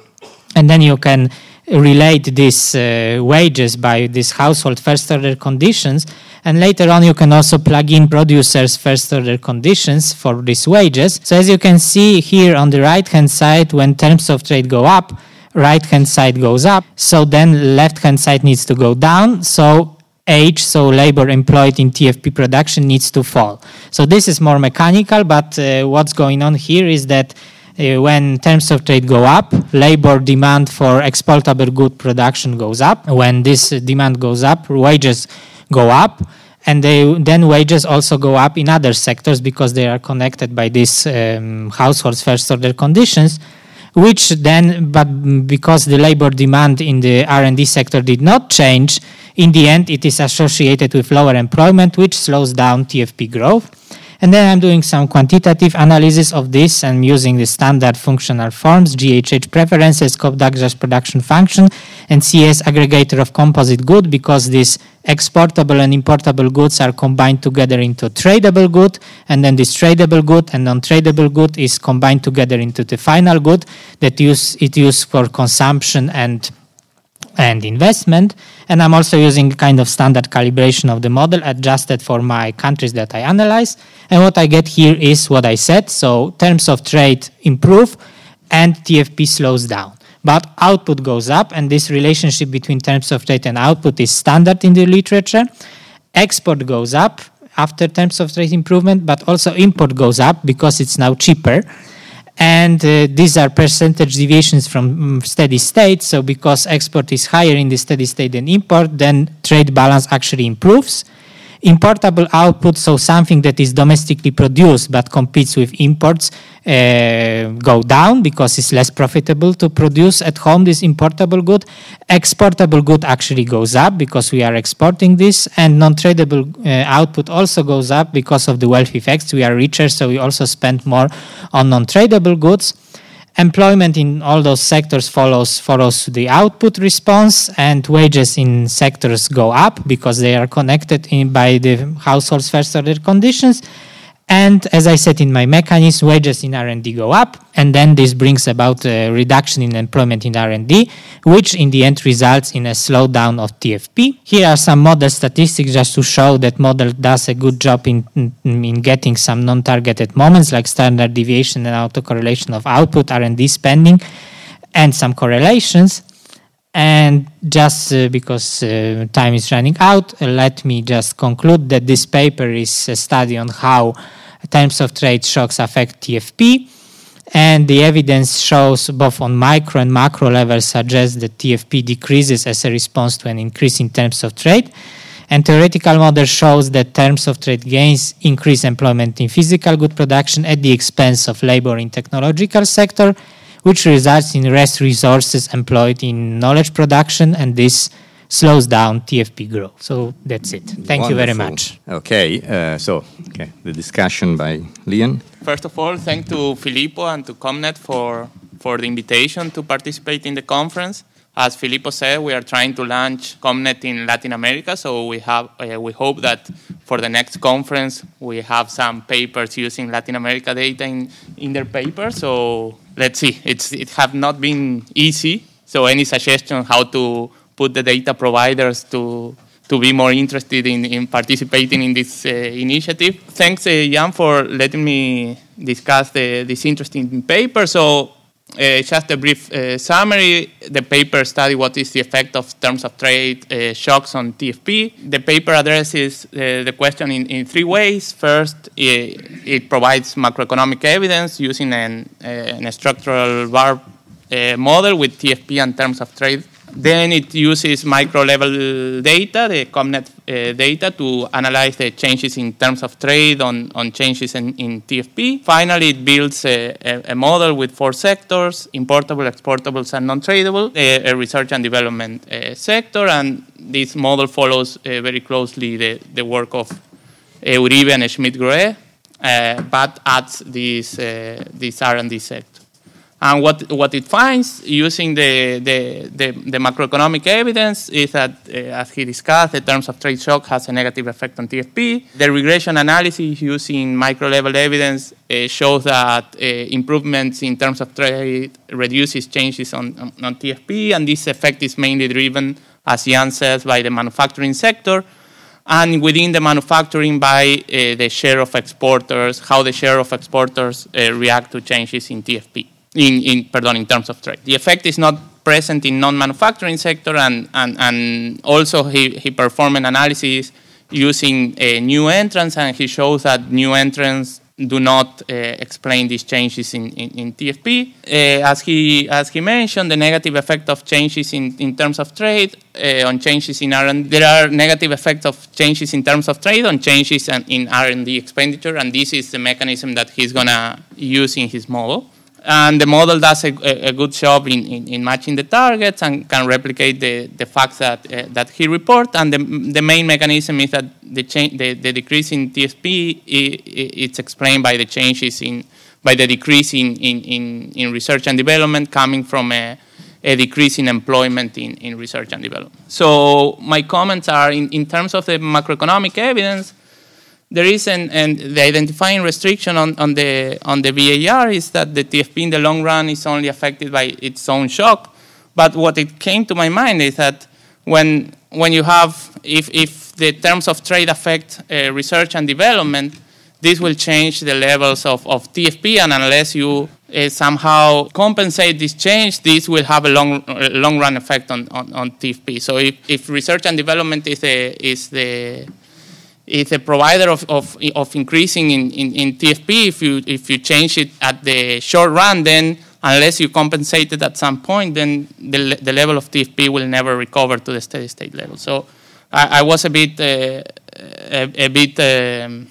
F: and then you can relate these uh, wages by these household first order conditions. And later on, you can also plug in producers first order conditions for these wages. So as you can see here on the right hand side, when terms of trade go up, right hand side goes up. So then left hand side needs to go down. So age, so labor employed in TFP production needs to fall. So this is more mechanical, but uh, what's going on here is that when terms of trade go up, labor demand for exportable good production goes up. When this demand goes up, wages go up. And they, then wages also go up in other sectors because they are connected by these um, households first order conditions which then but because the labor demand in the r&d sector did not change in the end it is associated with lower employment which slows down tfp growth and then I'm doing some quantitative analysis of this and using the standard functional forms, GHH preferences, Cobb-Douglas production function, and CES aggregator of composite good because these exportable and importable goods are combined together into tradable good, and then this tradable good and non-tradable good is combined together into the final good that use it used for consumption and and investment. And I'm also using kind of standard calibration of the model adjusted for my countries that I analyze. And what I get here is what I said. So terms of trade improve and TFP slows down. But output goes up, and this relationship between terms of trade and output is standard in the literature. Export goes up after terms of trade improvement, but also import goes up because it's now cheaper and uh, these are percentage deviations from um, steady state. So because export is higher in the steady state than import, then trade balance actually improves importable output, so something that is domestically produced but competes with imports, uh, go down because it's less profitable to produce at home this importable good. Exportable good actually goes up because we are exporting this, and non-tradable uh, output also goes up because of the wealth effects. We are richer, so we also spend more on non-tradable goods. Employment in all those sectors follows follows the output response and wages in sectors go up because they are connected in by the households first order conditions and as I said in my mechanism, wages in R&D go up, and then this brings about a reduction in employment in R&D, which in the end results in a slowdown of TFP. Here are some model statistics just to show that model does a good job in, in, in getting some non-targeted moments like standard deviation and autocorrelation of output, R&D spending, and some correlations. And just uh, because uh, time is running out, uh, let me just conclude that this paper is a study on how terms of trade shocks affect TFP. And the evidence shows both on micro and macro levels suggests that TFP decreases as a response to an increase in terms of trade. And theoretical model shows that terms of trade gains increase employment in physical good production at the expense of labor in technological sector, which results in less resources employed in knowledge production, and this slows down TFP growth. So that's it. Thank Wonderful. you very much.
E: Okay, uh, so okay, the discussion by Lian.
G: First of all, thank to Filippo and to CompNet for for the invitation to participate in the conference. As Filippo said, we are trying to launch CompNet in Latin America, so we have uh, we hope that for the next conference we have some papers using Latin America data in, in their paper. So let's see. It's it have not been easy. So any suggestion how to put the data providers to to be more interested in, in participating in this uh, initiative. Thanks, uh, Jan, for letting me discuss the, this interesting paper. So, uh, just a brief uh, summary. The paper studied what is the effect of terms of trade uh, shocks on TFP. The paper addresses uh, the question in, in three ways. First, it, it provides macroeconomic evidence using an, an structural VAR model with TFP and terms of trade then it uses micro level data, the CompNet uh, data, to analyze the changes in terms of trade on, on changes in, in TFP. Finally, it builds a, a, a, model with four sectors importable, exportables, and non tradable, a, a, research and development uh, sector. And this model follows uh, very closely the, the work of Uribe and Schmitt-Grohé, uh, but adds this, uh, this R&D sector. And what, what it finds using the, the, the, the macroeconomic evidence is that, uh, as he discussed, the terms of trade shock has a negative effect on TFP. The regression analysis using micro level evidence uh, shows that uh, improvements in terms of trade reduces changes on, on, on, TFP, and this effect is mainly driven, as Jan says, by the manufacturing sector. And within the manufacturing, by uh, the share of exporters, how the share of exporters uh, react to changes in TFP in, in pardon, in terms of trade. The effect is not present in non-manufacturing sector, and, and, and also he, he performed an analysis using a new entrants, and he shows that new entrants do not uh, explain these changes in, in, in TFP. Uh, as, he, as he mentioned, the negative effect of changes in, in terms of trade uh, on changes in R&D. There are negative effects of changes in terms of trade on changes in R&D expenditure, and this is the mechanism that he's going to use in his model and the model does a, a good job in, in, in, matching the targets and can replicate the, the facts that, uh, that he reports. And the, the main mechanism is that the, the, the decrease in TFP it's explained by the changes in by the decrease in, in, in, in research and development coming from a, a decrease in employment in, in research and development. So my comments are in, in terms of the macroeconomic evidence there is an, and the identifying restriction on, on, the, on the VAR is that the TFP in the long run is only affected by its own shock. But what it came to my mind is that when, when you have, if, if the terms of trade affect uh, research and development, this will change the levels of, of TFP, and unless you uh, somehow compensate this change, this will have a long, long run effect on, on, on TFP. So if, if research and development is, a, is the is a provider of, of, of increasing in, in, in, TFP. If you, if you change it at the short run, then unless you compensate it at some point, then the, the level of TFP will never recover to the steady state level. So I, I was a bit, uh, a, a, bit um,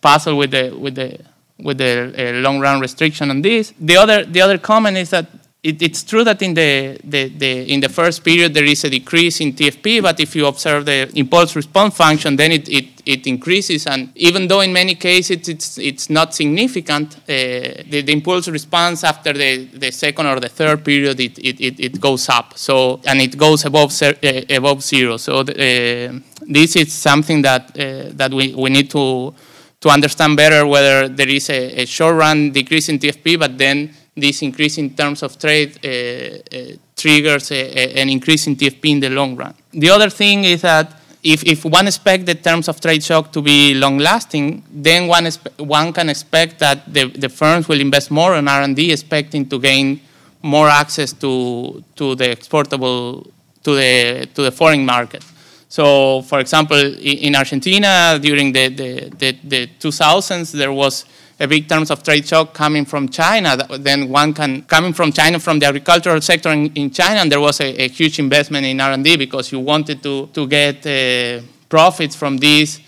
G: puzzled with the, with the, with the uh, long run restriction on this. The other, the other comment is that it, it's true that in the, the, the, in the first period there is a decrease in TFP, but if you observe the impulse response function, then it, it, it increases. And even though in many cases it's, it's not significant, uh, the, the impulse response after the, the second or the third period, it, it, it, it goes up. So, and it goes above, uh, above zero. So the, uh, this is something that, uh, that we, we need to, to understand better whether there is a, a short run decrease in TFP, but then this increase in terms of trade uh, uh, triggers a, a, an increase in TFP in the long run. The other thing is that if, if one expects the terms of trade shock to be long lasting, then one, one can expect that the, the firms will invest more on R&D, expecting to gain more access to, to the exportable, to the, to the foreign market. So, for example, in Argentina during the, the, the, the 2000s, there was a big terms of trade shock coming from China. Then one can coming from China from the agricultural sector in, in China, and there was a, a, huge investment in R&D because you wanted to to get uh, profits from these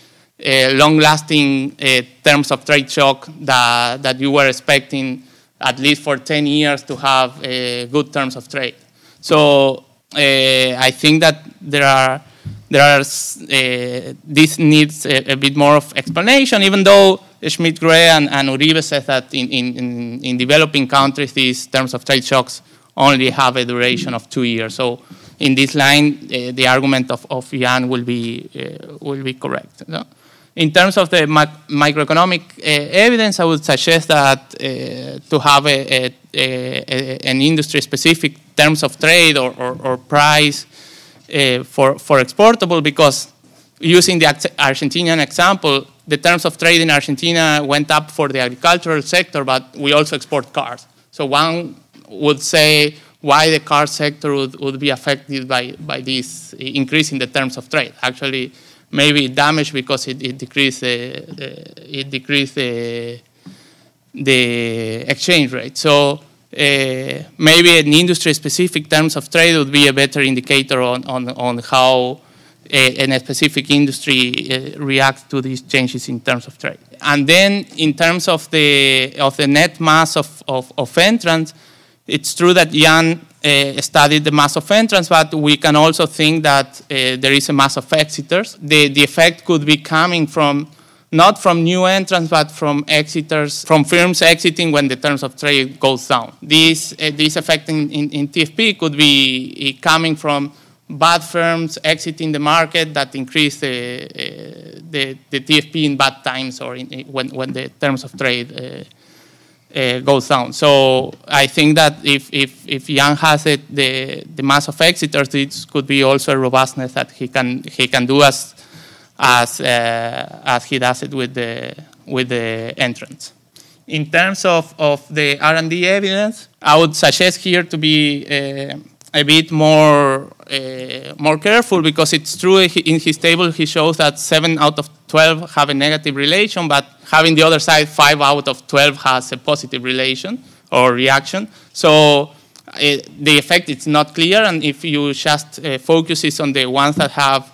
G: uh, long-lasting uh, terms of trade shock that that you were expecting at least for 10 years to have uh, good terms of trade. So uh, I think that there are there are uh, this needs a, a, bit more of explanation, even though Schmitt-Grohé and, and Uribe said that in, in, in, developing countries, these terms of trade shocks only have a duration of two years. So in this line, uh, the argument of, of Jan will be, uh, will be correct. So in terms of the microeconomic uh, evidence, I would suggest that uh, to have a, a, a, an industry-specific terms of trade or, or, or price uh, for, for exportable because using the Argentinian example, the terms of trade in Argentina went up for the agricultural sector, but we also export cars. So one would say why the car sector would, would be affected by, by this increase in the terms of trade. Actually, maybe damaged because it, it decreased, the, the, it decreased the, the exchange rate. So uh, maybe an industry-specific terms of trade would be a better indicator on, on, on how a, a specific industry uh, reacts to these changes in terms of trade. And then in terms of the, of the net mass of, of, of entrants, it's true that Jan uh, studied the mass of entrants, but we can also think that uh, there is a mass of exiters. The, the effect could be coming from not from new entrants, but from exiters, from firms exiting when the terms of trade goes down. This, uh, this effect in, in, in, TFP could be coming from bad firms exiting the market that increase the, uh, the, the, TFP in bad times or in, when, when the terms of trade uh, uh, goes down. So I think that if, if, if Jan has it, the, the mass of exiters, this could be also a robustness that he can, he can do as as, uh, as he does it with the, with the entrance. In terms of, of the R&D evidence, I would suggest here to be uh, a bit more, uh, more careful because it's true in his table he shows that 7 out of 12 have a negative relation, but having the other side, 5 out of 12 has a positive relation or reaction. So uh, the effect is not clear, and if you just uh, focuses on the ones that have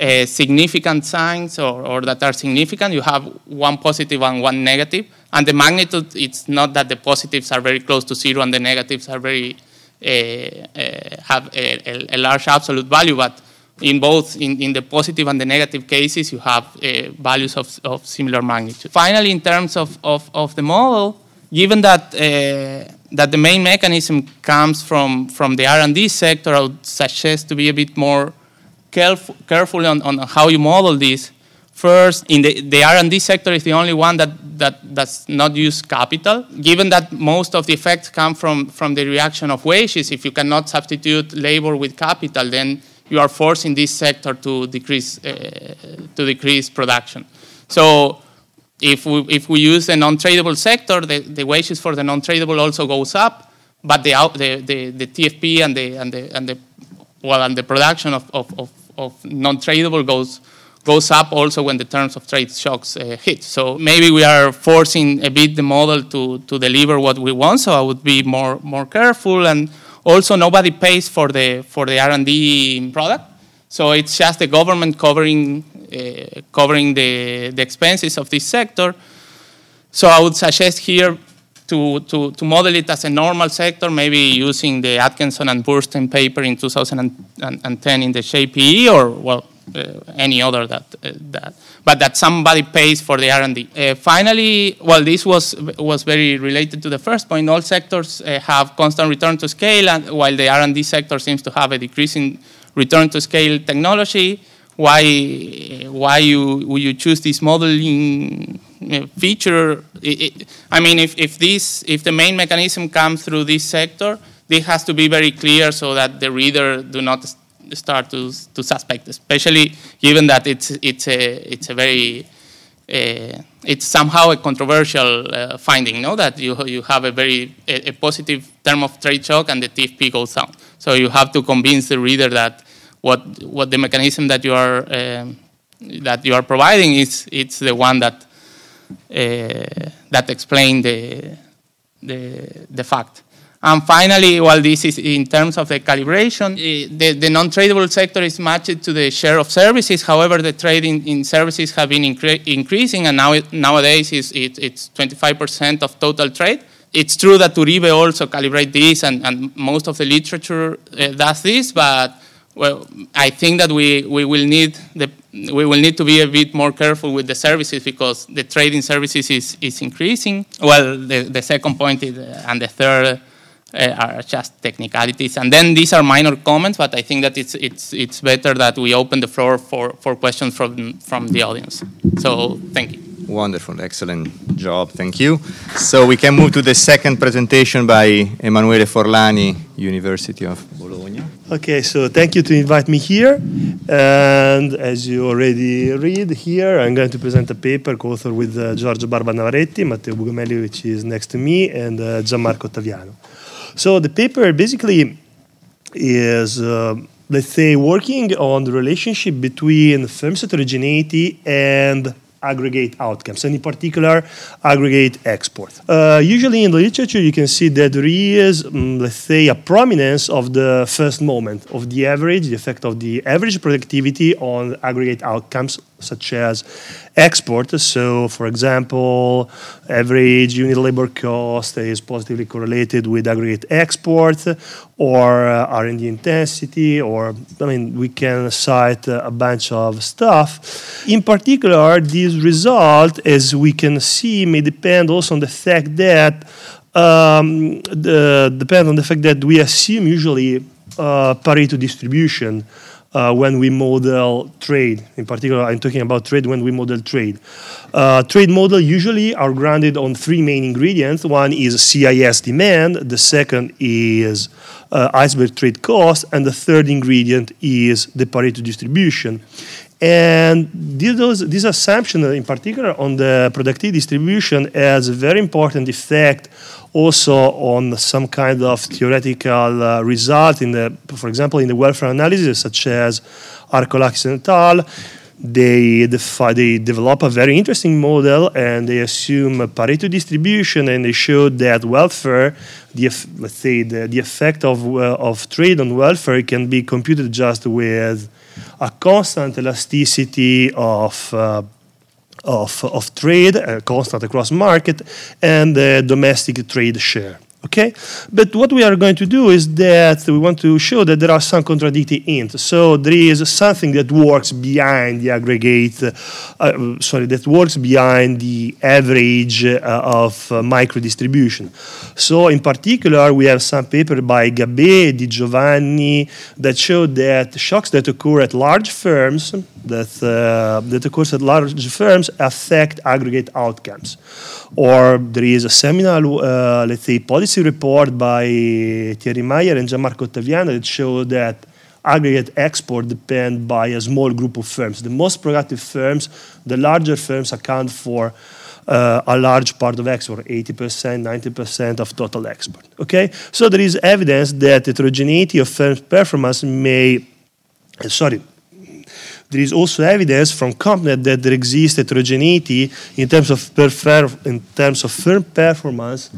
G: uh, significant signs or, or, that are significant, you have one positive and one negative. And the magnitude, it's not that the positives are very close to zero and the negatives are very, have a, a, large absolute value, but in both, in, in the positive and the negative cases, you have uh, values of, of similar magnitude. Finally, in terms of, of, of the model, given that, uh, that the main mechanism comes from, from the R&D sector, I would suggest to be a bit more caref carefully on, on how you model this. First, in the, the R&D sector is the only one that, that does not use capital. Given that most of the effects come from, from the reaction of wages, if you cannot substitute labor with capital, then you are forcing this sector to decrease, uh, to decrease production. So if we, if we use the non-tradable sector, the, the wages for the non-tradable also goes up, but the, the, the, the TFP and the, and the, and the well, and the production of, of, of, of non-tradable goes goes up also when the terms of trade shocks uh, hit. So maybe we are forcing a bit the model to, to deliver what we want. So I would be more more careful, and also nobody pays for the for the R&D product. So it's just the government covering uh, covering the, the expenses of this sector. So I would suggest here to, to, to model it as a normal sector, maybe using the Atkeson and Burstein paper in 2010 in the JPE or, well, any other that, uh, that, but that somebody pays for the R&D. Uh, finally, well, this was, was very related to the first point. All sectors uh, have constant return to scale, and while the R&D sector seems to have a decreasing return to scale technology, why, why you, you choose this modeling feature. It, it, I mean, if, if, this, if the main mechanism comes through this sector, this has to be very clear so that the reader do not start to, to suspect, especially given that it's, it's, a, it's a very, uh, it's somehow a controversial uh, finding, no? That you, you have a very, a, a, positive term of trade shock and the TFP goes down. So you have to convince the reader that what, what the mechanism that you are, um, that you are providing is, it's the one that uh, that explain the, the, the fact. And finally, well, this is in terms of the calibration, eh, the, the non-tradable sector is matched to the share of services. However, the trade in, in services have been incre increasing, and now it, nowadays it's, it, it's 25% of total trade. It's true that Uribe also calibrate this, and, and most of the literature uh, does this, but well, I think that we, we will need the we will need to be a bit more careful with the services because the trading services is, is increasing. Well, the, the second point is, and the third uh, are just technicalities. And then these are minor comments, but I think that it's, it's, it's better that we open the floor for, for questions from, from the audience. So thank you.
E: Wonderful, excellent job, thank you. So we can move to the second presentation by Emanuele Forlani, University of Bologna.
H: Okay, so thank you to invite me here. And as you already read here, I'm going to present a paper co-authored with uh, Giorgio Barba Navaretti, Matteo Bugamelli, which is next to me, and uh, Gianmarco Ottaviano. So the paper basically is, uh, let's say, working on the relationship between firm's heterogeneity and aggregate outcomes, and in particular, aggregate export. Uh, usually in the literature, you can see that there is, um, let's say, a prominence of the first moment of the average, the effect of the average productivity on aggregate outcomes such as export. So, for example, average unit labor cost is positively correlated with aggregate export or uh, R&D intensity, or I mean, we can cite uh, a bunch of stuff. In particular, this result, as we can see, may depend also on the fact that um, the, depend on the fact that we assume usually uh, Pareto distribution uh, when we model trade. In particular, I'm talking about trade when we model trade. Uh, trade model usually are grounded on three main ingredients. One is CES demand, the second is uh, iceberg trade cost, and the third ingredient is the Pareto distribution. And those, this assumption, in particular on the productivity distribution, has a very important effect also on some kind of theoretical uh, result in the, for example, in the welfare analysis, such as Arkolakis and al. They, defi- they develop a very interesting model and they assume a Pareto distribution and they show that welfare, the, let's say the, the effect of, uh, of trade on welfare can be computed just with a constant elasticity of uh, of, of trade, uh, constant across market, and the domestic trade share. Okay, but what we are going to do is that we want to show that there are some contradicting hints. So there is something that works behind the aggregate, uh, sorry, that works behind the average uh, of uh, micro distribution. So in particular, we have some paper by Gabaix, Di Giovanni, that show that shocks that occur at large firms, that, uh, that at large firms, affect aggregate outcomes. Or there is a seminal, uh, let's say, policy report by Thierry Mayer and Gianmarco Ottaviano that show that aggregate export depend by a small group of firms. The most productive firms, the larger firms account for uh, a large part of export, 80%, 90% of total export. Okay, so there is evidence that heterogeneity of firms' performance may, sorry, there is also evidence from CompNet that there exists heterogeneity in terms of in terms of firm performance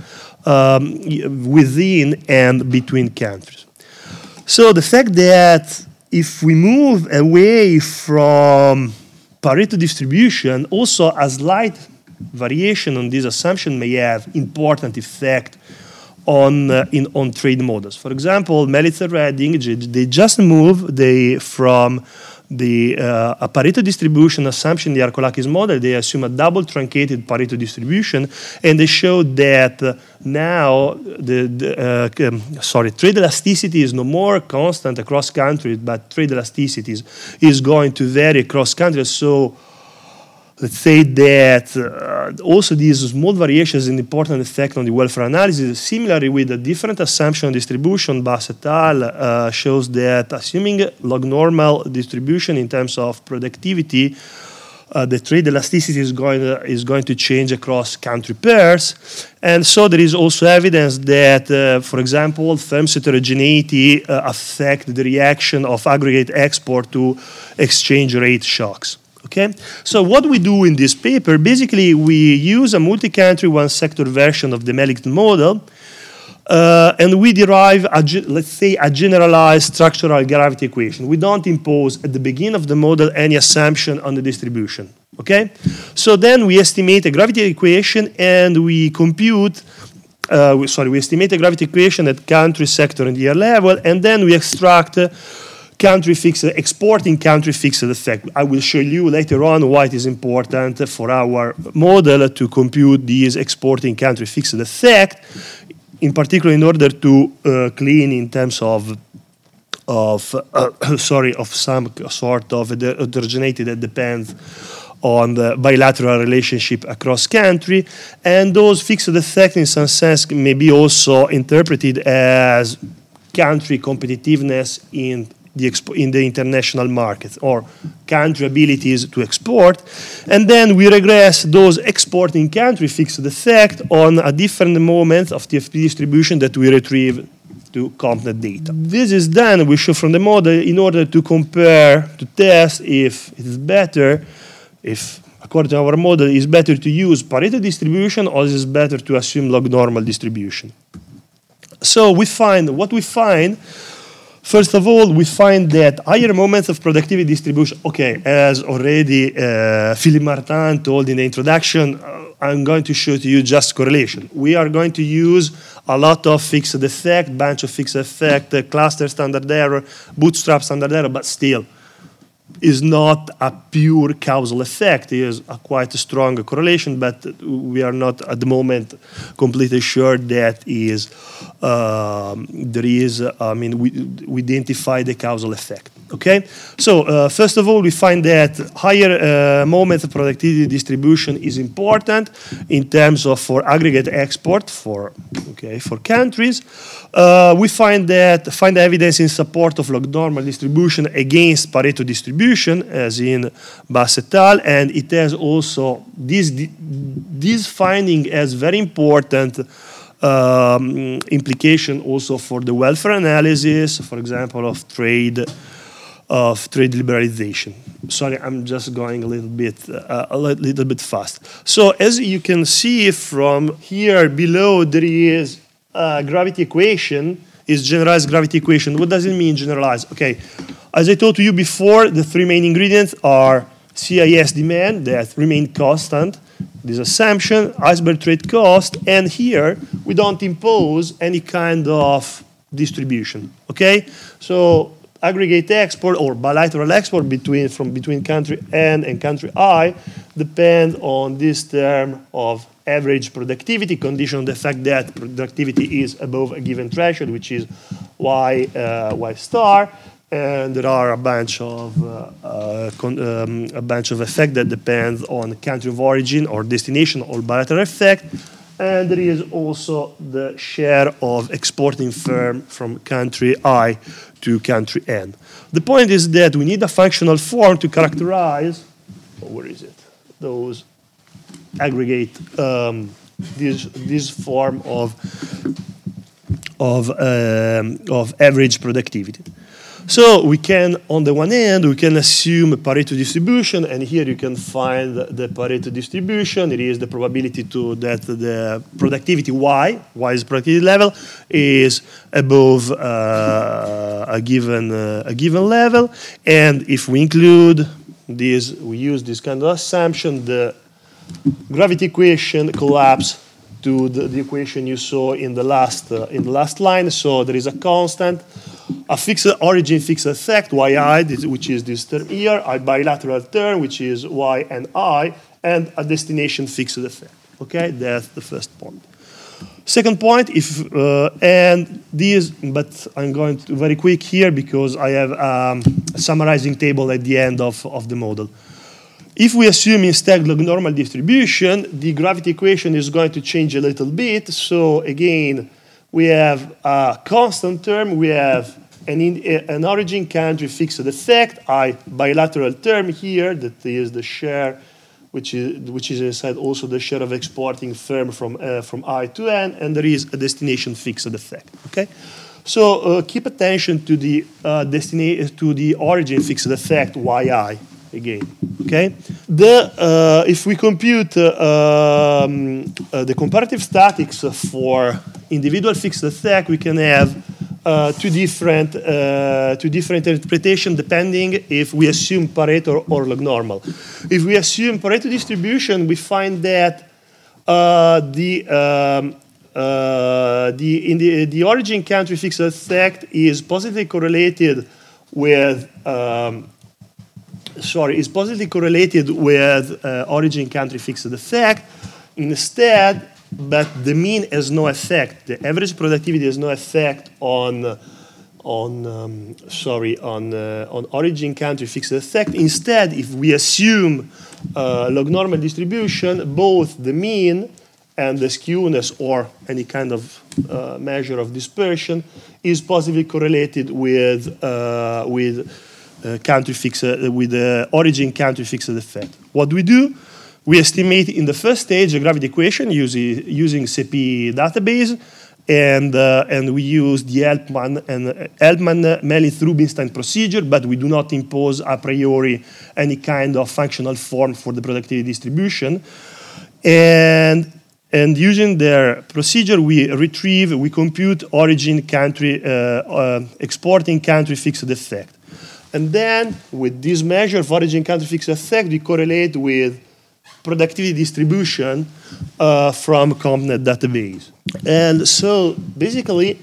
H: um, within and between countries. So the fact that if we move away from Pareto distribution, also a slight variation on this assumption may have important effect on uh, in on trade models. For example, Melitzer Redding they just moved they from the uh, a Pareto distribution assumption, the Arkolakis model, they assume a double truncated Pareto distribution, and they show that uh, now the, the uh, um, sorry trade elasticity is no more constant across countries, but trade elasticity is going to vary across countries. So let's say that uh, also these small variations an important effect on the welfare analysis. Similarly, with a different assumption distribution, Bas et al. Uh, shows that assuming log normal distribution in terms of productivity, uh, the trade elasticity is going, to, is going to change across country pairs. And so there is also evidence that, uh, for example, firms heterogeneity uh, affect the reaction of aggregate export to exchange rate shocks. Okay, so what we do in this paper, basically we use a multi-country one-sector version of the Mellington model, uh, and we derive, a, let's say, a generalized structural gravity equation. We don't impose at the beginning of the model any assumption on the distribution. Okay, so then we estimate a gravity equation and we compute. Uh, we, sorry, we estimate a gravity equation at country, sector, and year level, and then we extract. Uh, country fixed, exporting country fixed effect. I will show you later on why it is important for our model to compute these exporting country fixed effect, in particular in order to uh, clean in terms of of uh, sorry of some sort of heterogeneity that depends on the bilateral relationship across country and those fixed effects in some sense may be also interpreted as country competitiveness in the in the international market or country abilities to export. And then we regress those exporting country fixed effect on a different moment of TFP distribution that we retrieve to CompNet data. This is done, we show from the model in order to compare, to test if it is better, if according to our model, it's better to use Pareto distribution or is better to assume log normal distribution. So we find, what we find First of all, we find that higher moments of productivity distribution, okay, as already uh, Philippe Martin told in the introduction, uh, I'm going to show to you just correlation. We are going to use a lot of fixed effect, bunch of fixed effect, uh, cluster standard error, bootstrap standard error, but still, is not a pure causal effect. It is a quite a strong correlation, but we are not at the moment completely sure that is um, there is. I mean, we, we identify the causal effect. Okay, so uh, first of all, we find that higher uh, moment of productivity distribution is important in terms of for aggregate export for okay for countries. Uh, we find that find evidence in support of log normal distribution against Pareto distribution, as in Bas and it has also this this finding has very important. Um, implication also for the welfare analysis, for example, of trade of trade liberalization. Sorry, I'm just going a little bit uh, a little bit fast. So as you can see from here below, there is a gravity equation. Is generalized gravity equation. What does it mean generalized? Okay, as I told you before, the three main ingredients are CES demand that remain constant, this assumption, iceberg trade cost, and here we don't impose any kind of distribution. Okay, so aggregate export or bilateral export between from between country N and country I depend on this term of average productivity condition on the fact that productivity is above a given threshold, which is y uh, y star, and there are a bunch of uh, uh, um, a bunch of effect that depends on country of origin or destination or bilateral effect. And there is also the share of exporting firm from country I to country N. The point is that we need a functional form to characterize, oh, where is it? Those aggregate um, this this form of of um, of average productivity. So we can, on the one hand, we can assume a Pareto distribution, and here you can find the Pareto distribution. It is the probability to that the productivity y, y is productivity level, is above uh, a given uh, a given level, and if we include this, we use this kind of assumption, the gravity equation collapse to the, the equation you saw in the last uh, in the last line. So there is a constant, a fixed origin fixed effect yi, which is this term here, a bilateral term which is y and i, and a destination fixed effect. Okay, that's the first point. Second point, if uh, and this, but I'm going to very quick here because I have um, a summarizing table at the end of, of the model. If we assume instead log normal distribution, the gravity equation is going to change a little bit. So again, we have a constant term, we have an, in, an origin country fixed effect, I bilateral term here, that is the share, which is, which is inside also the share of exporting firm from, uh, from I to N, and there is a destination fixed effect, okay? So uh, keep attention to the, uh, to the origin fixed effect, yi, again. Okay, the uh, if we compute uh, um, uh, the comparative statics for individual fixed effect, we can have uh, two different uh, two different interpretation depending if we assume Pareto or log normal. If we assume Pareto distribution, we find that the um, uh, the, in the, the origin country fixed effect is positively correlated with um, sorry, is positively correlated with uh, origin country fixed effect. Instead, but the mean has no effect. The average productivity has no effect on on um, sorry on uh, on origin country fixed effect. Instead, if we assume uh, log normal distribution, both the mean and the skewness or any kind of uh, measure of dispersion is positively correlated with uh, with country fixed uh, with the origin country fixed effect. What do we do? We estimate in the first stage a gravity equation using, using CEPII database, and, uh, and we use the Helpman and uh, Helpman Melitz Rubinstein procedure, but we do not impose a priori any kind of functional form for the productivity distribution. And and using their procedure, we retrieve, we compute origin country, uh, uh, exporting country fixed effect. And then with this measure of origin country fixed effect, we correlate with productivity distribution uh, from CompNet database. And so basically,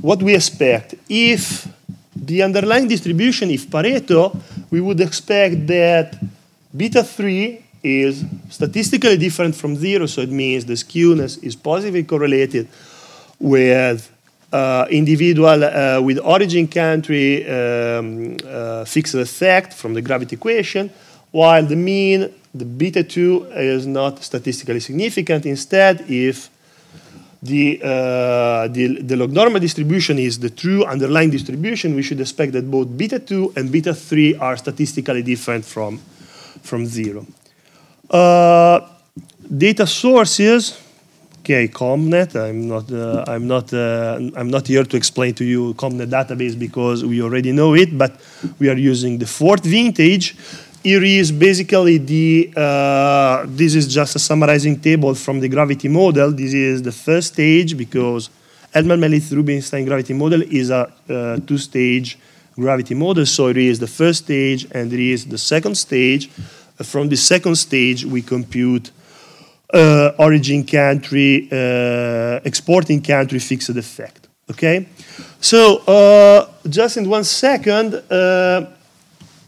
H: what we expect, if the underlying distribution, if Pareto, we would expect that beta 3 is statistically different from zero, so it means the skewness is positively correlated with uh, individual uh, with origin country um, uh, fixed effect from the gravity equation, while the mean, the beta 2, is not statistically significant. Instead, if the, uh, the, the, log normal distribution is the true underlying distribution, we should expect that both beta 2 and beta 3 are statistically different from, from 0. Uh, data sources, okay, CompNet. I'm not, uh, I'm not, uh, I'm not here to explain to you CompNet database because we already know it. But we are using the fourth vintage. Here is basically the. Uh, this is just a summarizing table from the gravity model. This is the first stage because Helpman Melitz Rubinstein gravity model is a uh, two-stage gravity model. So it is the first stage and it is the second stage. From the second stage, we compute uh, origin country, uh, exporting country fixed effect. Okay? So, uh, just in one second, uh,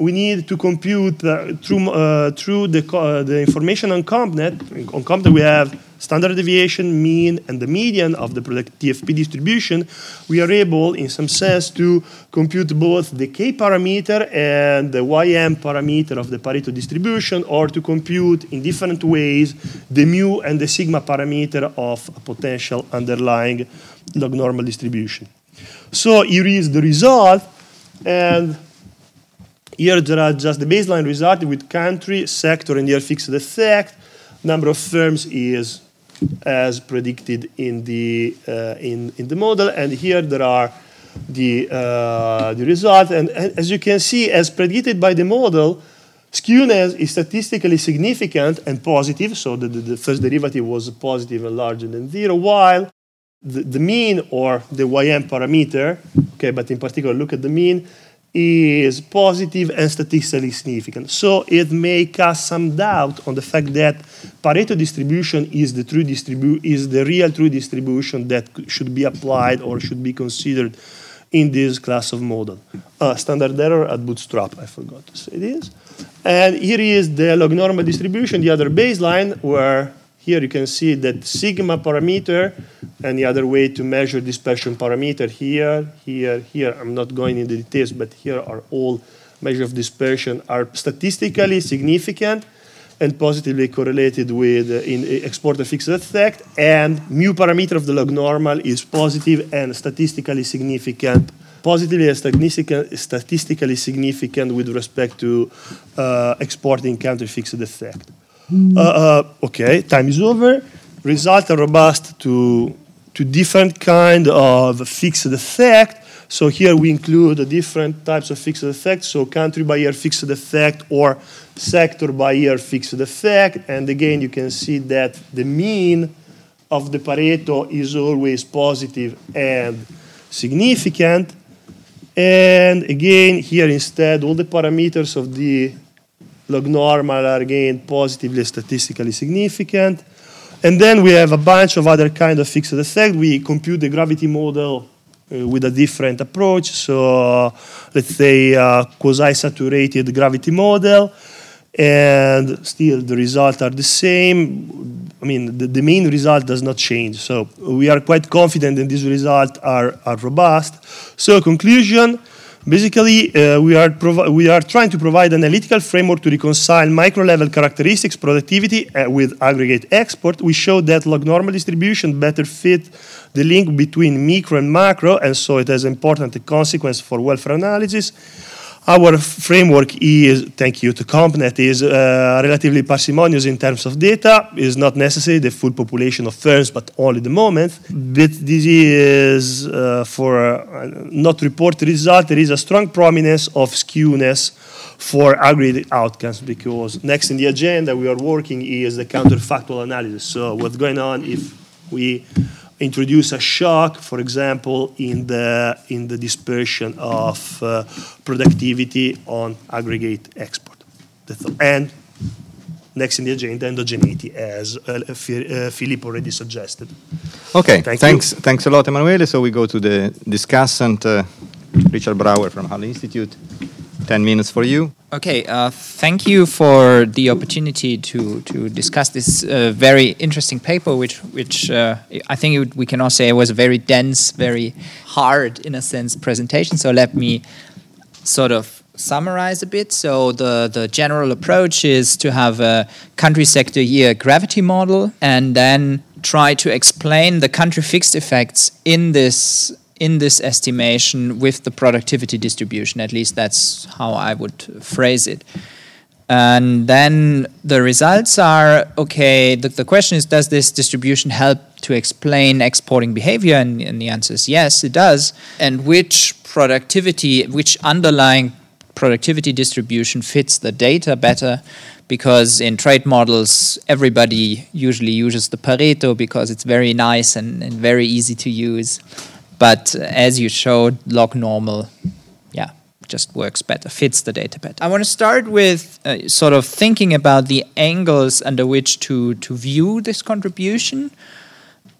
H: we need to compute uh, through, uh, through the, the information on CompNet. On CompNet, we have standard deviation, mean, and the median of the product TFP distribution, we are able, in some sense, to compute both the k parameter and the ym parameter of the Pareto distribution, or to compute in different ways the mu and the sigma parameter of a potential underlying log normal distribution. So here is the result, and here there are just the baseline result with country, sector, and year fixed effect. Number of firms is as predicted in the, uh, in, in the model. And here there are the, uh, the result. And, and, as you can see, as predicted by the model, skewness is statistically significant and positive. So the, the, the first derivative was positive and larger than zero, while the, the mean or the ym parameter, okay, but in particular look at the mean, is positive and statistically significant. So it may cast some doubt on the fact that Pareto distribution is the true distribu- is the real true distribution that should be applied or should be considered in this class of model. Uh, standard error at bootstrap, I forgot to say this. And here is the log normal distribution, the other baseline, where here you can see that sigma parameter and the other way to measure dispersion parameter here, here, here. I'm not going into details, but here are all measure of dispersion are statistically significant and positively correlated with uh, in exporter fixed effect. And mu parameter of the log normal is positive and statistically significant, positively and statistically significant with respect to uh, exporting country fixed effect. Uh, uh, okay, time is over. Results are robust to, to different kind of fixed effect. So here we include the different types of fixed effects, so country by year fixed effect or sector by year fixed effect. And again, you can see that the mean of the Pareto is always positive and significant. And again, here instead, all the parameters of the log normal are again positively statistically significant. And then we have a bunch of other kind of fixed effect. We compute the gravity model uh, with a different approach. So uh, let's say a quasi-saturated gravity model, and still the results are the same. I mean, the, the main result does not change. So we are quite confident that these results are, are robust. So conclusion, Basically, uh, we, are we are trying to provide an analytical framework to reconcile micro-level characteristics, productivity, uh, with aggregate export. We show that log normal distribution better fit the link between micro and macro, and so it has important consequence for welfare analysis. Our framework is, thank you to CompNet, is uh, relatively parsimonious in terms of data. It is not necessary the full population of firms, but only the moment. But this is uh, for uh, not report result. There is a strong prominence of skewness for aggregate outcomes because next in the agenda we are working is the counterfactual analysis. So what's going on if we introduce a shock, for example, in the, in the dispersion of uh, productivity on aggregate export. And next in the agenda, endogeneity, as uh, uh, Philippe already suggested.
E: Okay, Thank thanks, you. thanks a lot, Emanuele. So we go to the discussant, uh, Richard Bräuer from Halle Institute. 10 minutes for you.
I: Okay, uh, thank you for the opportunity to, to discuss this uh, very interesting paper, which, which uh, I think we can all say it was a very dense, very hard, in a sense, presentation. So let me sort of summarize a bit. So the, the general approach is to have a country sector year gravity model and then try to explain the country fixed effects in this in this estimation with the productivity distribution. At least that's how I would phrase it. And then the results are okay. The, the question is Does this distribution help to explain exporting behavior? And, and the answer is yes, it does. And which productivity, which underlying productivity distribution fits the data better? Because in trade models, everybody usually uses the Pareto because it's very nice and, and very easy to use. But as you showed, log normal, yeah, just works better, fits the data better. I want to start with uh, sort of thinking about the angles under which to, to view this contribution.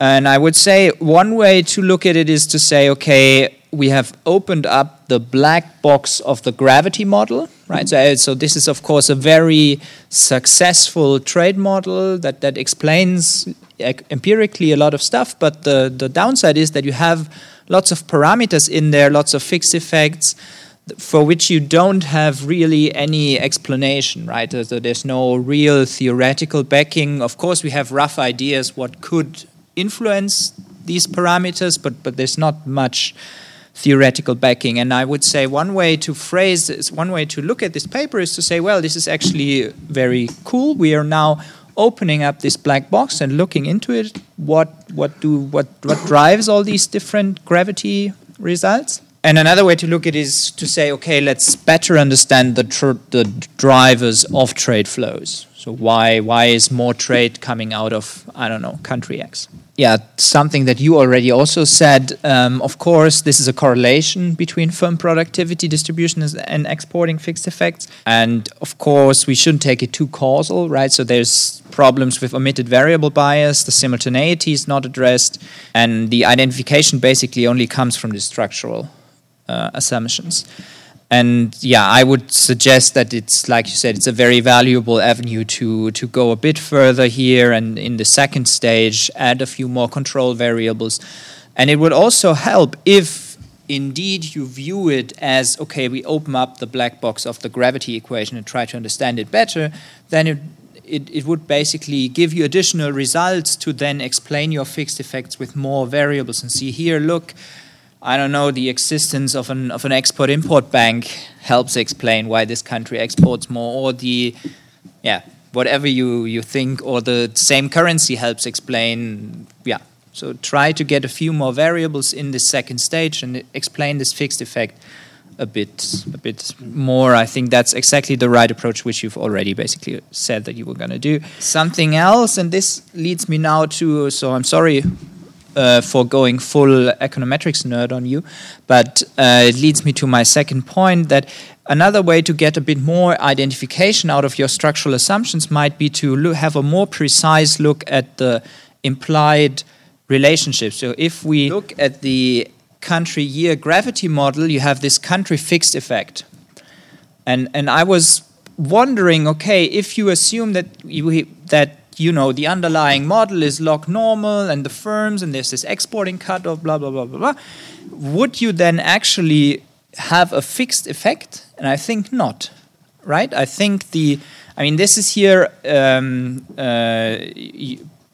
I: And I would say one way to look at it is to say, okay, we have opened up the black box of the gravity model, right? So, so this is, of course, a very successful trade model that, that explains empirically a lot of stuff, but the, the downside is that you have lots of parameters in there, lots of fixed effects for which you don't have really any explanation, right? So there's no real theoretical backing. Of course, we have rough ideas what could influence these parameters, but but there's not much theoretical backing. And I would say one way to phrase this, one way to look at this paper is to say, well, this is actually very cool. We are now opening up this black box and looking into it, what what do what what drives all these different gravity results? And another way to look at it is to say, okay, let's better understand the tr- the drivers of trade flows. So why why is more trade coming out of I don't know country X? Yeah, something that you already also said. Um, of course, this is a correlation between firm productivity distribution and exporting fixed effects. And of course, we shouldn't take it too causal, right? So there's problems with omitted variable bias. The simultaneity is not addressed, and the identification basically only comes from the structural uh, assumptions. And yeah, I would suggest that it's like you said, it's a very valuable avenue to to go a bit further here, and in the second stage, add a few more control variables, and it would also help if indeed you view it as okay, we open up the black box of the gravity equation and try to understand it better, then it it, it would basically give you additional results to then explain your fixed effects with more variables. And see here, look, I don't know, the existence of an of an export import bank helps explain why this country exports more, or the yeah whatever you you think, or the same currency helps explain yeah. So try to get a few more variables in this second stage and explain this fixed effect a bit a bit more. I think that's exactly the right approach, which you've already basically said that you were going to do. Something else, and this leads me now to. So I'm sorry uh, for going full econometrics nerd on you, but uh, it leads me to my second point that another way to get a bit more identification out of your structural assumptions might be to have a more precise look at the implied relationship. So if we look at the country year gravity model, you have this country fixed effect. And, and I was wondering, okay, if you assume that you, that you know the underlying model is log normal and the firms and there's this exporting cutoff blah blah blah blah blah. Would you then actually have a fixed effect? And i think not right? I think the i mean this is here um, uh,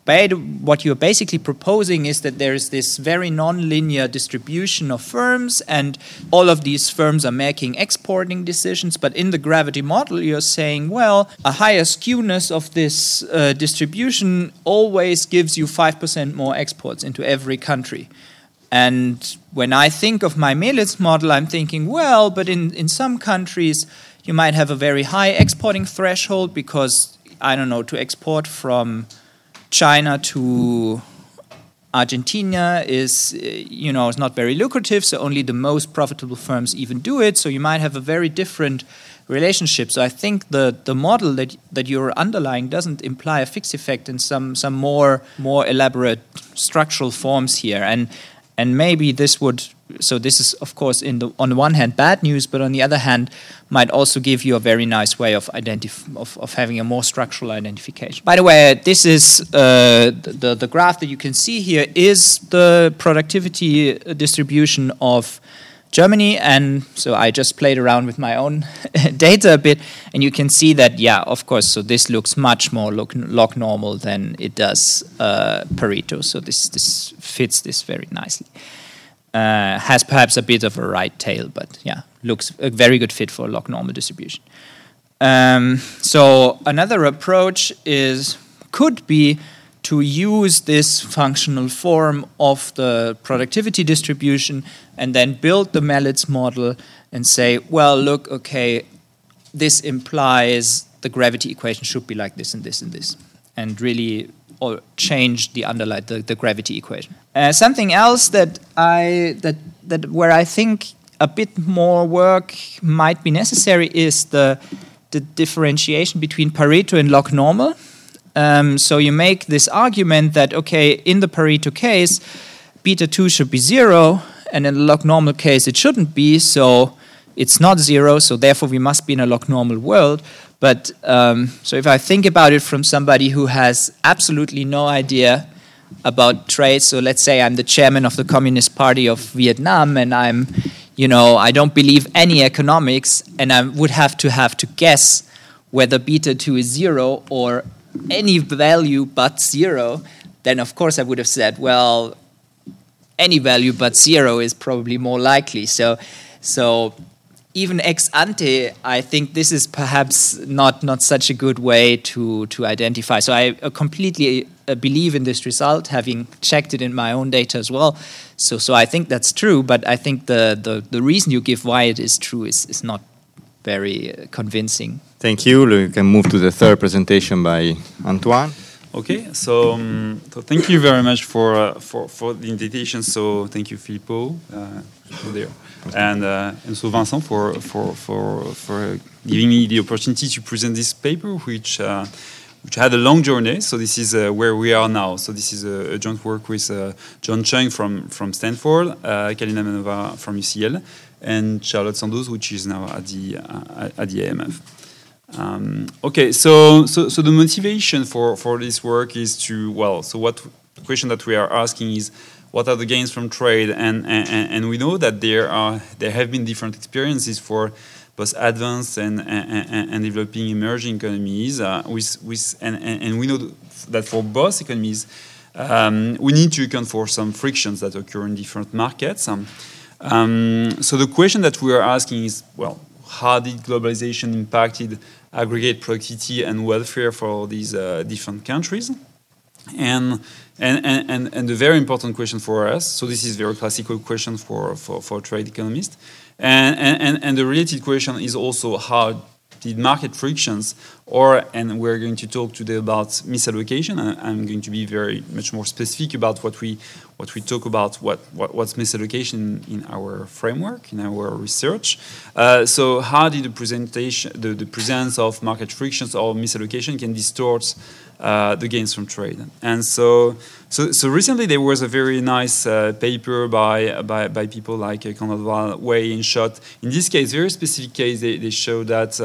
I: what you're basically proposing is that there is this very non-linear distribution of firms, and all of these firms are making exporting decisions. But in the gravity model, you're saying, well, a higher skewness of this uh, distribution always gives you 5% more exports into every country. And when I think of my Melitz model, I'm thinking, well, but in, in some countries, you might have a very high exporting threshold because, I don't know, to export from China to Argentina is, uh, you know, is not very lucrative, so only the most profitable firms even do it. So you might have a very different relationship. So I think the, the model that that you're underlying doesn't imply a fixed effect in some some more more elaborate structural forms here. And and maybe this would so this is of course in the on the one hand bad news but on the other hand might also give you a very nice way of identif- of, of having a more structural identification. By the way this is uh, the, the graph that you can see here is the productivity distribution of Germany. And so I just played around with my own data a bit and you can see that yeah of course so this looks much more log, log normal than it does uh, Pareto. So this this fits this very nicely uh, has perhaps a bit of a right tail, but yeah, looks a very good fit for log normal distribution. Um, so another approach is could be to use this functional form of the productivity distribution and then build the Melitz model and say, well, look, okay, this implies the gravity equation should be like this and this and this, and really or change the underlying the, the gravity equation. Uh, something else that I that that where I think a bit more work might be necessary is the the differentiation between Pareto and log normal. Um, so you make this argument that okay, in the Pareto case, beta two should be zero, and in the log normal case, it shouldn't be. So it's not zero. So therefore, we must be in a log normal world. But um, so if I think about it from somebody who has absolutely no idea about trade, so let's say I'm the chairman of the Communist Party of Vietnam and I'm, you know, I don't believe any economics and I would have to have to guess whether beta 2 is zero or any value but zero, then of course I would have said, well, any value but zero is probably more likely. So, so even ex ante, I think this is perhaps not not such a good way to to identify. So I uh, completely uh, believe in this result, having checked it in my own data as well. So so I think that's true, but I think the the, the reason you give why it is true is is not very uh, convincing.
E: Thank you. We can move to the third presentation by Antoine.
J: Okay, so, um, so thank you very much for uh, for for the invitation. So thank you, Filippo, uh, there, and uh, and so Vincent for for for for giving me the opportunity to present this paper, which. Uh, which had a long journey, so this is uh, where we are now. So this is a, joint work with uh, John Chung from, from Stanford, Kalina Manova from UCL, and Charlotte Sandoz, which is now at the, at the AMF. Um, okay, so, so so the motivation for for this work is to well, so what the question that we are asking is what are the gains from trade, and and, and we know that there are there have been different experiences for both advanced and and, and developing emerging economies uh, with with and, and we know that for both economies. Um, we need to account for some frictions that occur in different markets. Um, um, so the question that we are asking is, well, how did globalization impacted aggregate productivity and welfare for these uh, different countries? And, and, and, and the very important question for us, so this is very classical question for, for, for trade economists, and, and, and the related question is also how did market frictions or and we're going to talk today about misallocation i'm going to be very much more specific about what we what we talk about what, what what's misallocation in our framework in our research uh, so how did the presentation the, the presence of market frictions or misallocation can distort uh, the gains from trade. And so, so, so recently there was a very nice uh, paper by, by, by people like uh, Khandelwal Wei and Schott. In this case, very specific case, they, they show that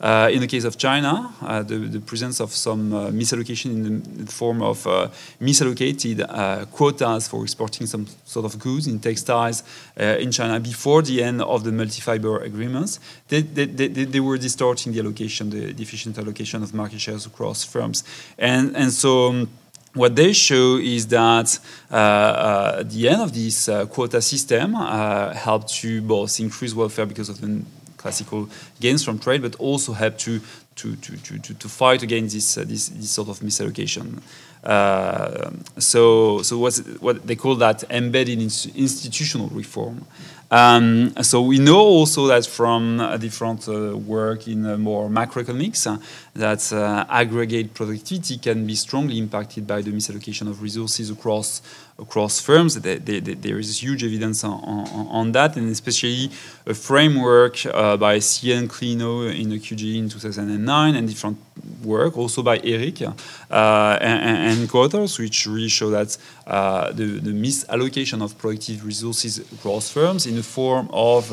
J: uh, uh, in the case of China, uh, the, the, presence of some uh, misallocation in the form of uh, misallocated uh, quotas for exporting some sort of goods in textiles in China before the end of the multi-fiber agreements, they, they, they, they, were distorting the allocation, the deficient allocation of market shares across firms. And, and so um, what they show is that uh, uh, the end of this uh, quota system helped to both increase welfare because of the classical gains from trade, but also help to to, to, to, to fight against this, uh, this, this sort of misallocation. Uh, so so what's, what they call that embedded institutional reform. Um, so we know also that from different uh, work in uh, more macroeconomics uh, that uh, aggregate productivity can be strongly impacted by the misallocation of resources across across firms. There is huge evidence on, on, on, that, and especially a framework uh, by CN Klenow in the QJE in 2009, and different work also by Eric uh, and, and co-authors, which really show that uh, the, the, misallocation of productive resources across firms in the form of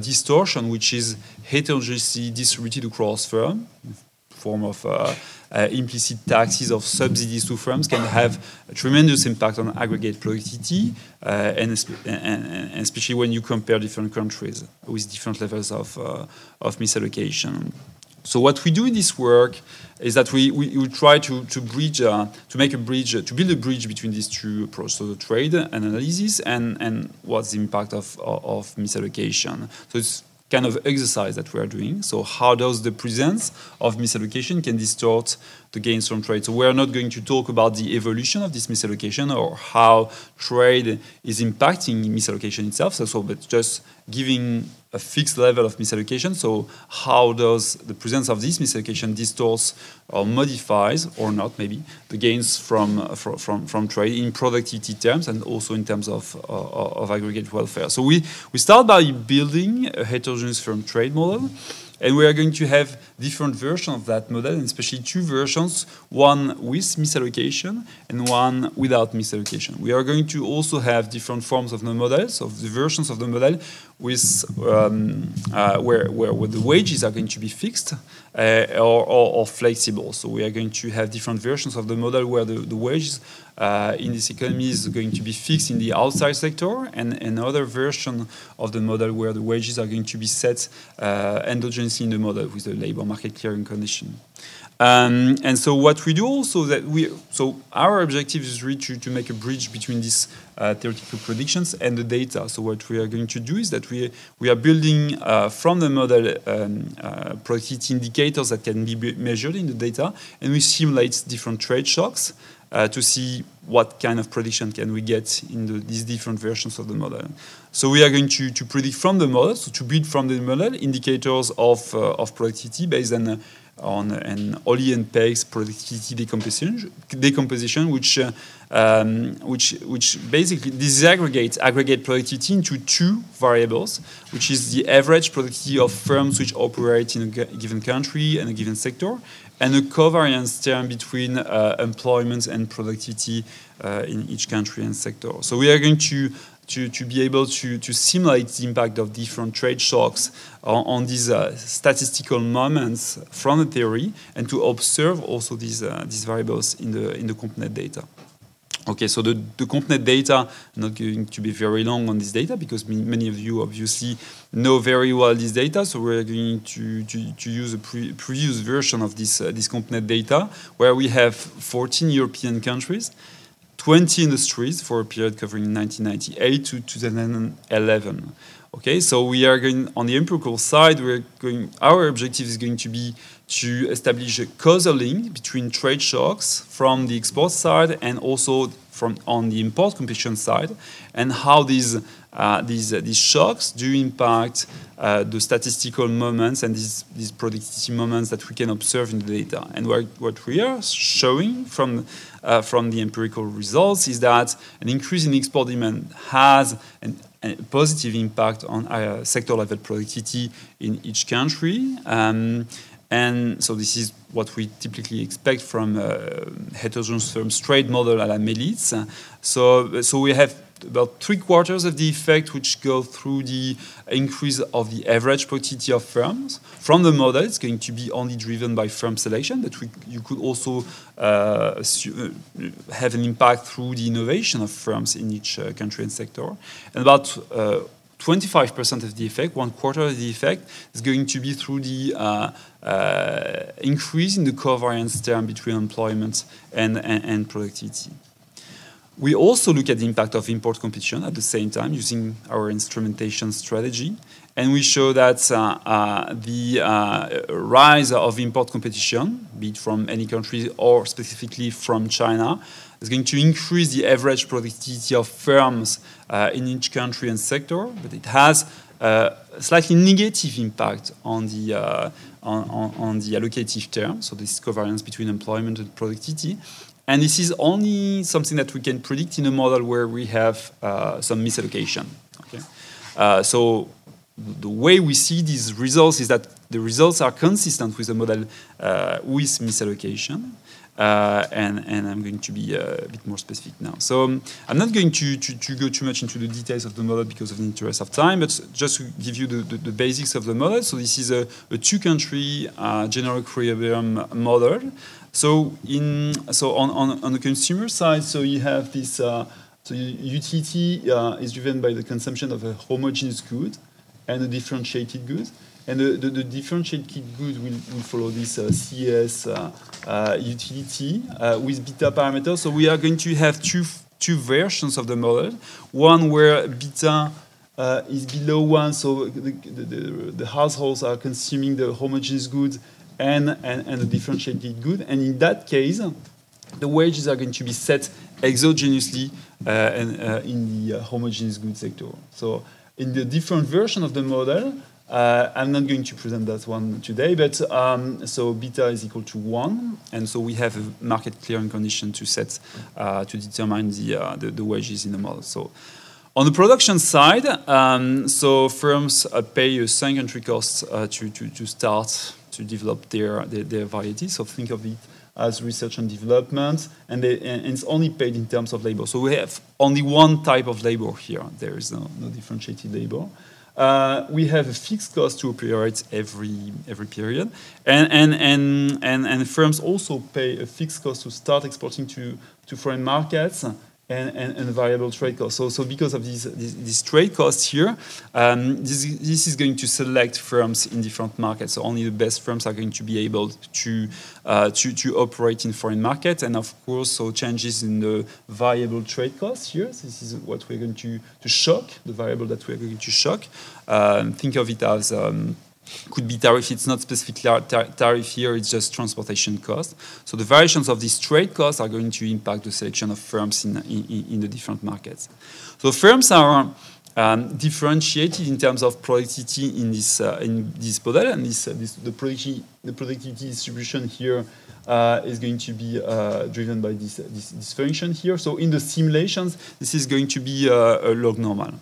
J: distortion, which is heterogeneously distributed across firms, form of uh, uh, implicit taxes of subsidies to firms can have a tremendous impact on aggregate productivity, uh, and, and, especially when you compare different countries with different levels of, uh, of misallocation. So what we do in this work is that we, we, we try to, to bridge, uh, to make a bridge, to build a bridge between these two approaches, so the trade and analysis and, and what's the impact of, of, of misallocation. So it's kind of exercise that we are doing. So how does the presence of misallocation can distort the gains from trade? So we are not going to talk about the evolution of this misallocation or how trade is impacting misallocation itself, so, so but just giving a fixed level of misallocation. So how does the presence of this misallocation distorts or modifies or not maybe the gains from from from trade in productivity terms and also in terms of uh, of aggregate welfare. So we we start by building a heterogeneous firm trade model. And we are going to have different versions of that model, and especially two versions, one with misallocation and one without misallocation. We are going to also have different forms of the models, of the versions of the model, with um, uh, where, where, where, the wages are going to be fixed uh, or, or, or, flexible. So we are going to have different versions of the model where the, the wages uh, in this economy is going to be fixed in the outside sector, and another version of the model where the wages are going to be set uh, endogenously in the model with the labor market clearing condition. Um, and so what we do also that we so our objective is really to, to make a bridge between these uh, theoretical predictions and the data. So what we are going to do is that we we are building uh, from the model um, uh, productivity indicators that can be measured in the data, and we simulate different trade shocks uh, to see what kind of prediction can we get in the, these different versions of the model. So we are going to, to predict from the model, so to build from the model indicators of, uh, of productivity based on, uh, on an Olley and Pakes productivity decomposition, decomposition which, um, which, which basically disaggregates aggregate productivity into two variables, which is the average productivity of firms which operate in a given country and a given sector, and a covariance term between uh, employment and productivity uh, in each country and sector. So we are going to to, to be able to, to simulate the impact of different trade shocks on, on these uh, statistical moments from the theory and to observe also these, uh, these variables in the, in the CompNet data. Okay, so the, the CompNet data, I'm not going to be very long on this data because many of you obviously know very well this data. So we're going to, to, to use a pre previous version of this, uh, this CompNet data where we have 14 European countries, 20 industries for a period covering 1998 to 2011. Okay, so we are going on the empirical side. We're going. Our objective is going to be to establish a causal link between trade shocks from the export side and also from on the import competition side, and how these uh, these uh, these shocks do impact uh, the statistical moments and these these productivity moments that we can observe in the data. And what, what we are showing from uh, from the empirical results is that an increase in export demand has an a positive impact on uh, sector level productivity in each country. Um, and so this is what we typically expect from heterogeneous firms trade model à la Melitz. So, so we have about three quarters of the effect which go through the increase of the average productivity of firms. From the model, it's going to be only driven by firm selection, but we, you could also uh, have an impact through the innovation of firms in each uh, country and sector. And about uh, 25% of the effect, one quarter of the effect, is going to be through the uh, uh, increase in the covariance term between employment and, and, and, productivity. We also look at the impact of import competition at the same time using our instrumentation strategy. And we show that uh, uh the uh, rise of import competition, be it from any country or specifically from China, is going to increase the average productivity of firms uh, in each country and sector, but it has uh, a slightly negative impact on the, uh, on, on, on, the allocative term, so this covariance between employment and productivity. And this is only something that we can predict in a model where we have uh, some misallocation. Okay? Uh, so the way we see these results is that the results are consistent with the model uh, with misallocation. Uh, and, and, I'm going to be uh, a bit more specific now. So um, I'm not going to, to, to, go too much into the details of the model because of the interest of time, but just to give you the, the, the basics of the model. So this is a, a two-country uh, general equilibrium model. So in so on, on, on, the consumer side, so you have this. Uh, so utility uh, is driven by the consumption of a homogeneous good and a differentiated good. And the, the, the differentiated good will, will follow this uh, CES uh, uh, utility uh, with beta parameters. So we are going to have two, two versions of the model. One where beta is below one, so the, the, the, households are consuming the homogeneous goods and, and, and the differentiated good. And in that case, the wages are going to be set exogenously uh, and, in the homogeneous good sector. So in the different version of the model, uh, I'm not going to present that one today, but um, so beta is equal to one, and so we have a market clearing condition to set uh, to determine the, uh, the, the wages in the model. So on the production side, um, so firms uh, pay a sunk entry cost uh, to, to, to start to develop their, their, their variety. So think of it as research and development, and, they, and, it's only paid in terms of labor. So we have only one type of labor here. There is no, no differentiated labor. Uh, we have a fixed cost to operate every every period, and and and and, and firms also pay a fixed cost to start exporting to to foreign markets and, and, and variable trade costs. So, so because of these, these, these trade costs here, um, this, this is going to select firms in different markets. So only the best firms are going to be able to, uh, to, to operate in foreign markets. And of course, so changes in the variable trade costs here. This is what we're going to, to shock, the variable that we're going to shock. Um, think of it as um, could be tariff. It's not specific tar tariff here, it's just transportation cost. So the variations of these trade costs are going to impact the selection of firms in, in, in the different markets. So firms are um, differentiated in terms of productivity in this, uh, in this model, and this, uh, this, the, productivity, the productivity distribution here uh, is going to be uh, driven by this, this, this, function here. So in the simulations, this is going to be uh, a log normal.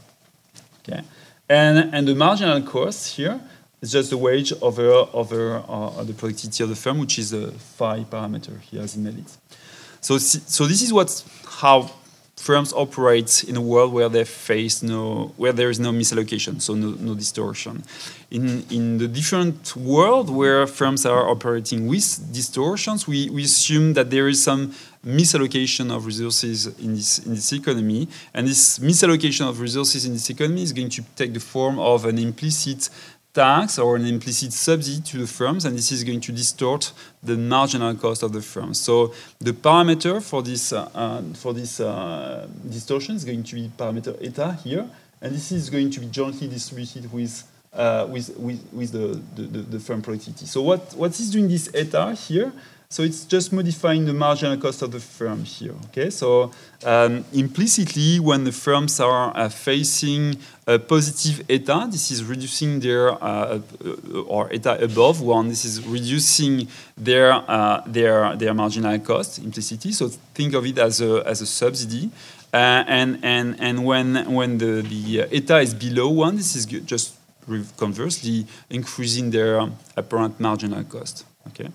J: Okay, and, and the marginal cost here it's just the wage over, over uh, the productivity of the firm, which is a phi parameter here as in Melitz. So, so this is what how firms operate in a world where they face no, where there is no misallocation, so no, no distortion. In, in the different world where firms are operating with distortions, we, we assume that there is some misallocation of resources in this, in this economy. And this misallocation of resources in this economy is going to take the form of an implicit tax or an implicit subsidy to the firms, and this is going to distort the marginal cost of the firms. So the parameter for this uh, uh, for this uh, distortion is going to be parameter eta here, and this is going to be jointly distributed with uh, with with, with the, the, the, firm productivity. So what what is doing this eta here? So it's just modifying the marginal cost of the firm here. Okay, so um, implicitly, when the firms are uh, facing a positive eta, this is reducing their uh, uh, or eta above one. This is reducing their uh, their their marginal cost implicitly. So think of it as a as a subsidy. Uh, and and and when when the the eta is below one, this is just conversely increasing their apparent marginal cost. Okay.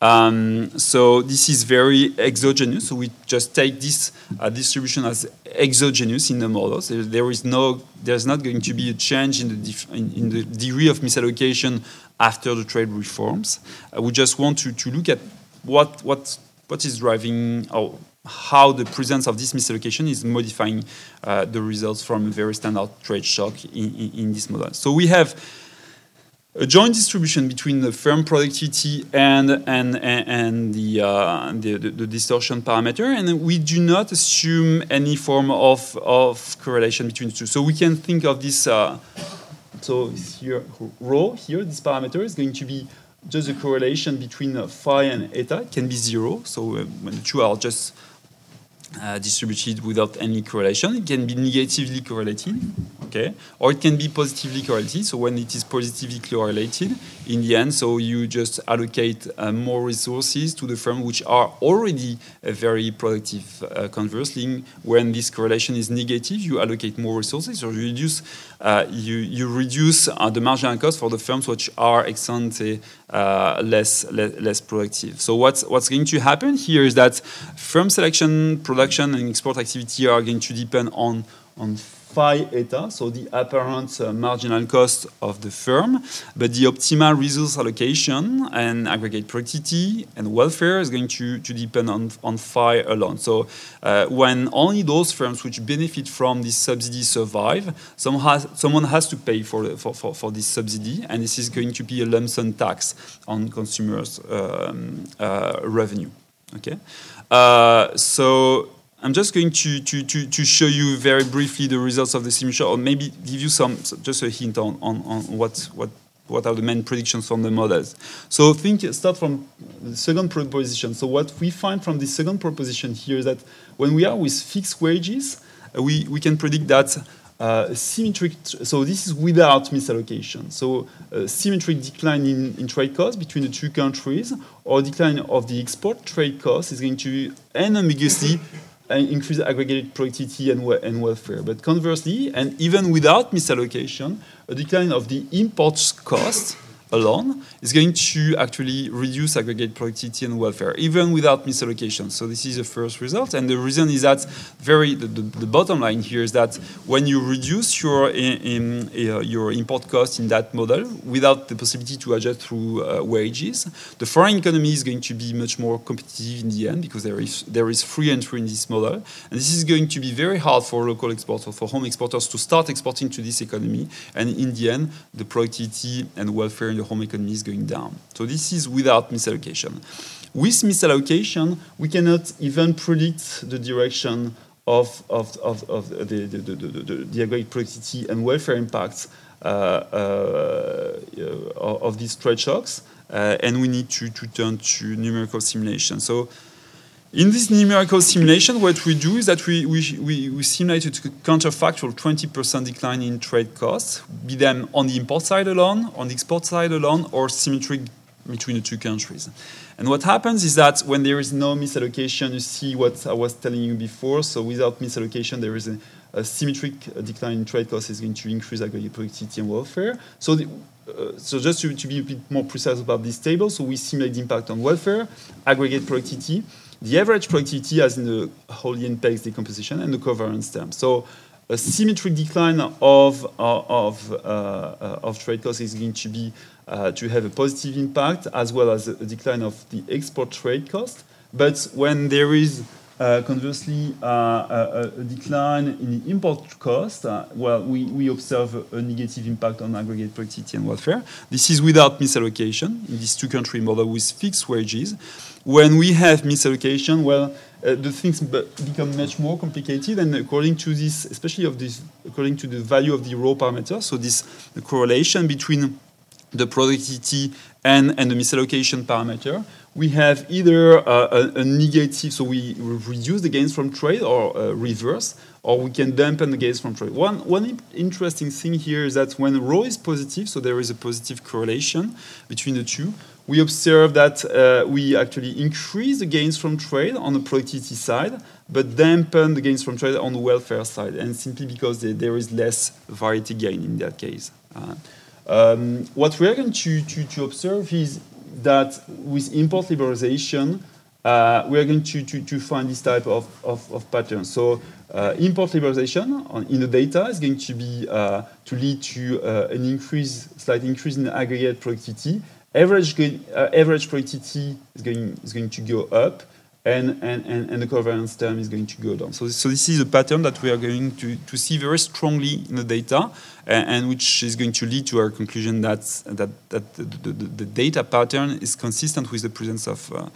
J: Um, so this is very exogenous. So we just take this uh, distribution as exogenous in the models. There, there is no, there's not going to be a change in the, in, in, the degree of misallocation after the trade reforms. Uh, we just want to, to look at what, what, what is driving, or how the presence of this misallocation is modifying uh, the results from a very standard trade shock in, in, in this model. So we have a joint distribution between the firm productivity and and and, the, uh, the, the, the distortion parameter, and we do not assume any form of of correlation between the two. So we can think of this. Uh, so here, rho here, this parameter is going to be just a correlation between uh, phi and eta. It can be zero. So uh, when the two are just uh, distributed without any correlation. It can be negatively correlated, okay, or it can be positively correlated. So when it is positively correlated, in the end, so you just allocate uh, more resources to the firm which are already uh, very productive. Uh, conversely, when this correlation is negative, you allocate more resources, or you reduce you, you reduce uh, the marginal cost for the firms which are ex uh, less, less, less productive. So what's what's going to happen here is that firm selection, production, and export activity are going to depend on on phi eta, so the apparent uh, marginal cost of the firm, but the optimal resource allocation and aggregate productivity and welfare is going to, to depend on, on phi alone. So uh, when only those firms which benefit from this subsidy survive, some has, someone has to pay for, for, for, for, this subsidy, and this is going to be a lump sum tax on consumers' um, uh, revenue. Okay, uh, so I'm just going to, to, to, to, show you very briefly the results of the simulation, or maybe give you some just a hint on, on, on what, what, what are the main predictions from the models. So think start from the second proposition. So what we find from the second proposition here is that when we are with fixed wages, we, we can predict that uh, symmetric, so this is without misallocation. So uh, symmetric decline in, in trade costs between the two countries or decline of the export trade costs is going to be unambiguously increase aggregated productivity and, and welfare. But conversely, and even without misallocation, a decline of the imports cost alone is going to actually reduce aggregate productivity and welfare, even without misallocation. So this is the first result. And the reason is that very the, the, the bottom line here is that when you reduce your in, in, uh, your import cost in that model without the possibility to adjust through uh, wages, the foreign economy is going to be much more competitive in the end because there is there is free entry in this model, and this is going to be very hard for local exporters, for home exporters to start exporting to this economy. And in the end, the productivity and welfare the home economy is going down. So this is without misallocation. With misallocation, we cannot even predict the direction of, of, of, of the, the, the, the, the, aggregate productivity and welfare impacts uh, uh, uh, of these trade shocks, and we need to, to turn to numerical simulation. So in this numerical simulation, what we do is that we, we, we, we simulate a counterfactual 20% decline in trade costs, be them on the import side alone, on the export side alone, or symmetric between the two countries. And what happens is that when there is no misallocation, you see what I was telling you before. So without misallocation, there is a, a symmetric decline in trade costs is going to increase aggregate productivity and welfare. So the, uh, so just to, to, be a bit more precise about this table, so we simulate the impact on welfare, aggregate productivity, the average productivity as in the Olley and Pakes decomposition and the covariance term. So a symmetric decline of, of, uh, of trade costs is going to be uh, to have a positive impact as well as a, decline of the export trade cost. But when there is uh, conversely, uh, a, a, decline in the import cost, uh, well, we, we observe a, negative impact on aggregate productivity and welfare. This is without misallocation in this two-country model with fixed wages. When we have misallocation, well, uh, the things become much more complicated, and according to this, especially of this, according to the value of the rho parameter, so this correlation between the productivity and, and the misallocation parameter, we have either a, a, negative, so we reduce the gains from trade or uh, reverse, or we can dampen the gains from trade. One, one interesting thing here is that when rho is positive, so there is a positive correlation between the two, we observe that uh, we actually increase the gains from trade on the productivity side, but dampen the gains from trade on the welfare side, and simply because there is less variety gain in that case. Uh, um, what we're going to, to, to observe is that with import liberalization, uh, we are going to, to, to, find this type of, of, of pattern. So uh, import liberalization on, in the data is going to be uh, to lead to uh, an increase, slight increase in aggregate productivity. Average, uh, average productivity is going, is going to go up, and, and, and, and, the covariance term is going to go down. So, so this is a pattern that we are going to, to see very strongly in the data, and, and which is going to lead to our conclusion that, that, that the, the, the data pattern is consistent with the presence of, uh,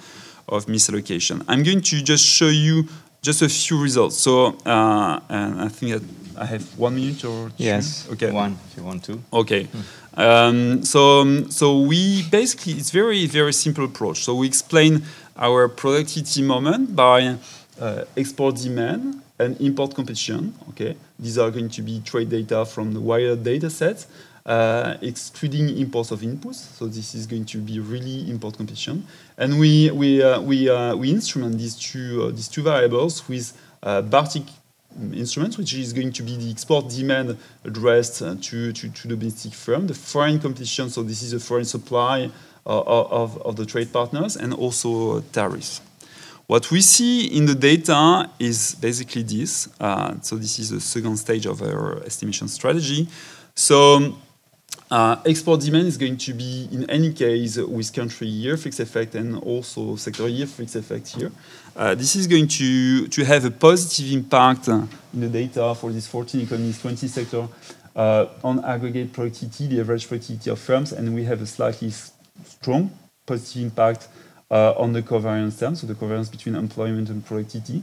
J: of misallocation. I'm going to just show you just a few results. So, uh, and I think that I have one minute or two?
E: Yes,
J: okay.
E: one if you want to.
J: Okay. Hmm. Um, so, so we basically, it's very, very simple approach. So we explain our productivity moment by uh, export demand and import competition. Okay, these are going to be trade data from the WIOD data set, uh, excluding imports of inputs. So this is going to be really import competition, and we we uh, we uh, we instrument these two uh, these two variables with uh, Bartik instruments, which is going to be the export demand addressed to, to, to the domestic firm, the foreign competition, so this is a foreign supply of, of the trade partners and also tariffs. What we see in the data is basically this. Uh, so this is the second stage of our estimation strategy. So uh, export demand is going to be, in any case, with country year fixed effect and also sector year fixed effect here. Uh, this is going to, to have a positive impact in the data for these 14 economies, 20 sector uh, on aggregate productivity, the average productivity of firms, and we have a slightly strong positive impact uh, on the covariance term, so the covariance between employment and productivity.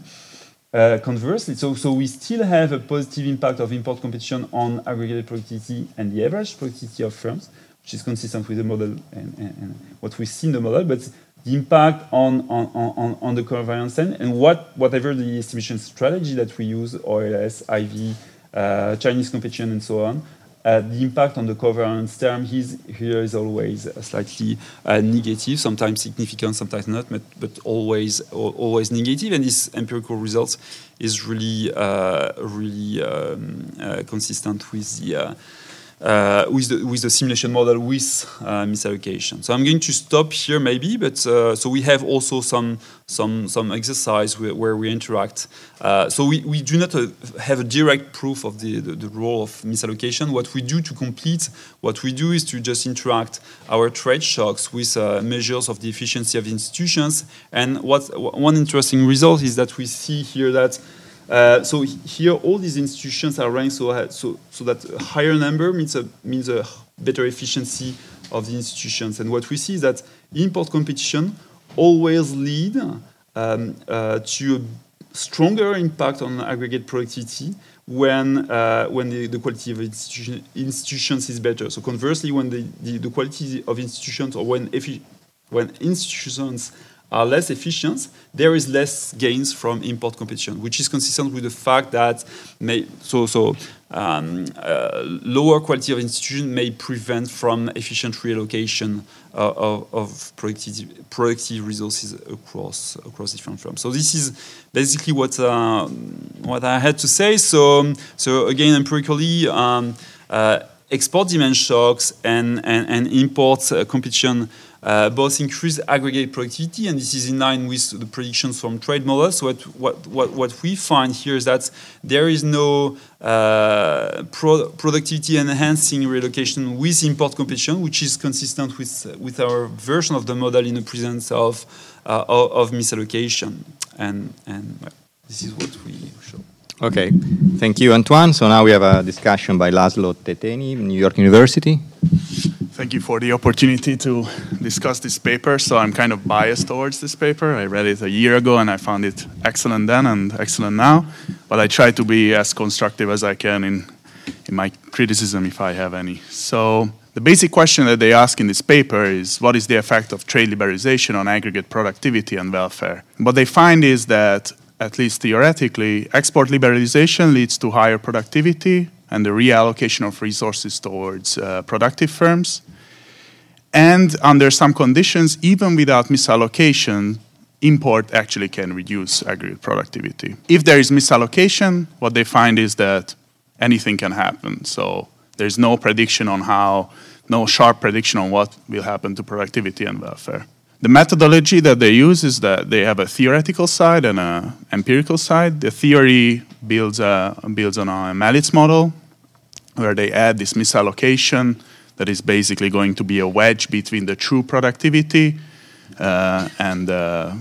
J: Uh, conversely, so, so we still have a positive impact of import competition on aggregated productivity and the average productivity of firms, which is consistent with the model and, and, and what we see in the model, but the impact on, on, on, on the covariance end and what, whatever the estimation strategy that we use, OLS, IV, uh, Chinese competition, and so on, uh, the impact on the covariance term is, here is always slightly uh, negative, sometimes significant, sometimes not, but, but always always negative. And this empirical result is really uh, really um, uh, consistent with the uh, with, the, with the simulation model with uh, misallocation. So I'm going to stop here maybe, but uh, so we have also some some some exercise where, where we interact. Uh, so we, we do not uh, have a direct proof of the, the, the, role of misallocation. What we do to complete what we do is to just interact our trade shocks with uh, measures of the efficiency of institutions. And what one interesting result is that we see here that uh, so here, all these institutions are ranked so, so, so that a higher number means a, means a better efficiency of the institutions. And what we see is that import competition always lead um, uh, to a stronger impact on aggregate productivity when uh, when the, the quality of institution, institutions is better. So conversely, when the, the, the quality of institutions or when when institutions are less efficient, there is less gains from import competition, which is consistent with the fact that may, so so um, uh, lower quality of institution may prevent from efficient reallocation uh, of, of productive, productive resources across across different firms. So this is basically what uh, what I had to say. So so again, empirically. Um, uh, export demand shocks and, and, and import uh, competition uh, both increase aggregate productivity, and this is in line with the predictions from trade models. So what, what, what, what we find here is that there is no uh, pro productivity enhancing relocation with import competition, which is consistent with, with our version of the model in the presence of, uh, of, misallocation. And, and well, this is what we show.
E: Okay, thank you, Antoine. So now we have a discussion by Laszlo Tetényi, New York University.
K: Thank you for the opportunity to discuss this paper. So I'm kind of biased towards this paper. I read it a year ago and I found it excellent then and excellent now. But I try to be as constructive as I can in, in my criticism if I have any. So the basic question that they ask in this paper is what is the effect of trade liberalization on aggregate productivity and welfare? what they find is that at least theoretically, export liberalization leads to higher productivity and the reallocation of resources towards uh, productive firms. And under some conditions, even without misallocation, import actually can reduce aggregate productivity. If there is misallocation, what they find is that anything can happen. So there's no prediction on how, no sharp prediction on what will happen to productivity and welfare. The methodology that they use is that they have a theoretical side and an empirical side. The theory builds, a, builds on a Melitz model, where they add this misallocation that is basically going to be a wedge between the true productivity uh, and, uh,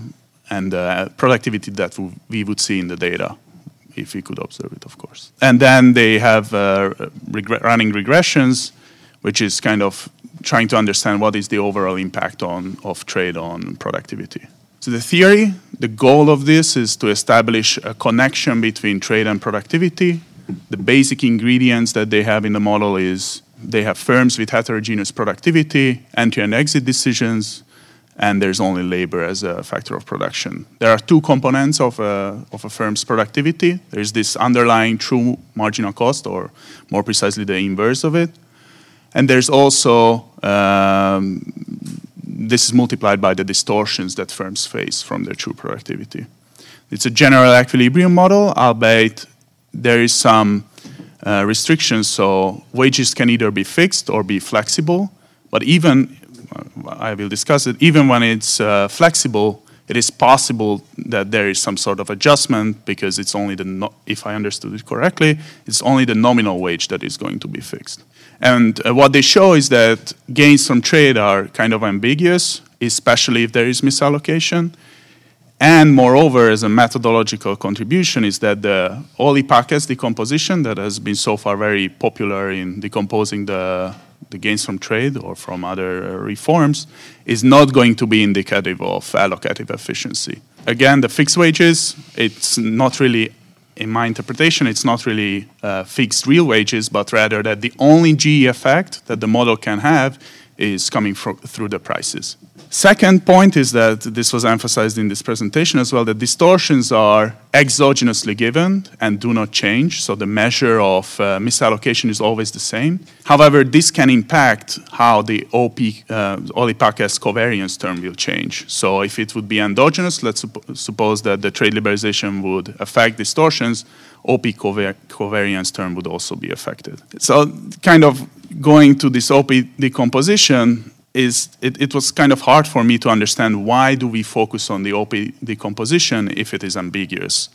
K: and uh, productivity that we would see in the data, if we could observe it, of course. And then they have uh, running regressions, which is kind of trying to understand what is the overall impact on, of trade on productivity. So the theory, the goal of this is to establish a connection between trade and productivity. The basic ingredients that they have in the model is they have firms with heterogeneous productivity, entry and exit decisions, and there's only labor as a factor of production. There are two components of a, of a firm's productivity. There's this underlying true marginal cost, or more precisely, the inverse of it, and there's also, um, this is multiplied by the distortions that firms face from their true productivity. It's a general equilibrium model, albeit there is some uh, restrictions, so wages can either be fixed or be flexible, but even, I will discuss it, even when it's uh, flexible, it is possible that there is some sort of adjustment because it's only the, no if I understood it correctly, it's only the nominal wage that is going to be fixed. And uh, what they show is that gains from trade are kind of ambiguous, especially if there is misallocation. And moreover, as a methodological contribution, is that the Olley-Pakes decomposition that has been so far very popular in decomposing the, the gains from trade or from other uh, reforms is not going to be indicative of allocative efficiency. Again, the fixed wages, it's not really in my interpretation, it's not really uh, fixed real wages, but rather that the only GE effect that the model can have is coming through the prices. Second point is that this was emphasized in this presentation as well, that distortions are exogenously given and do not change. So the measure of uh, misallocation is always the same. However, this can impact how the OP, uh, covariance term will change. So if it would be endogenous, let's supp suppose that the trade liberalization would affect distortions, OP covariance term would also be affected. So kind of going to this OP decomposition, is it, it, was kind of hard for me to understand why do we focus on the OP decomposition if it is ambiguous.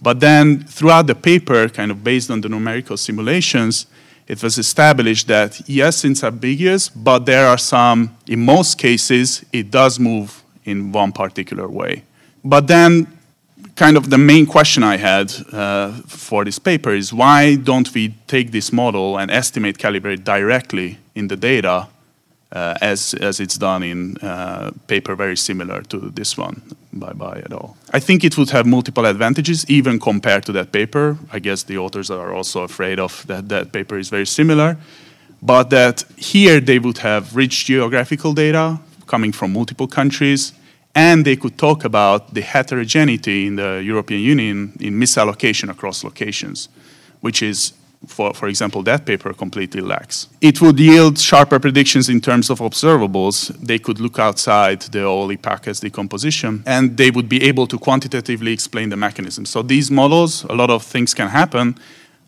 K: But then throughout the paper, kind of based on the numerical simulations, it was established that yes, it's ambiguous, but there are some, in most cases, it does move in one particular way. But then kind of the main question I had uh, for this paper is why don't we take this model and estimate calibrate directly in the data uh, as, as it's done in uh, paper very similar to this one by Bai et al. I think it would have multiple advantages even compared to that paper. I guess the authors are also afraid of that that paper is very similar, but that here they would have rich geographical data coming from multiple countries, and they could talk about the heterogeneity in the European Union in misallocation across locations, which is for, for example, that paper completely lacks. It would yield sharper predictions in terms of observables. They could look outside the Olley-Pakes decomposition and they would be able to quantitatively explain the mechanism. So these models, a lot of things can happen,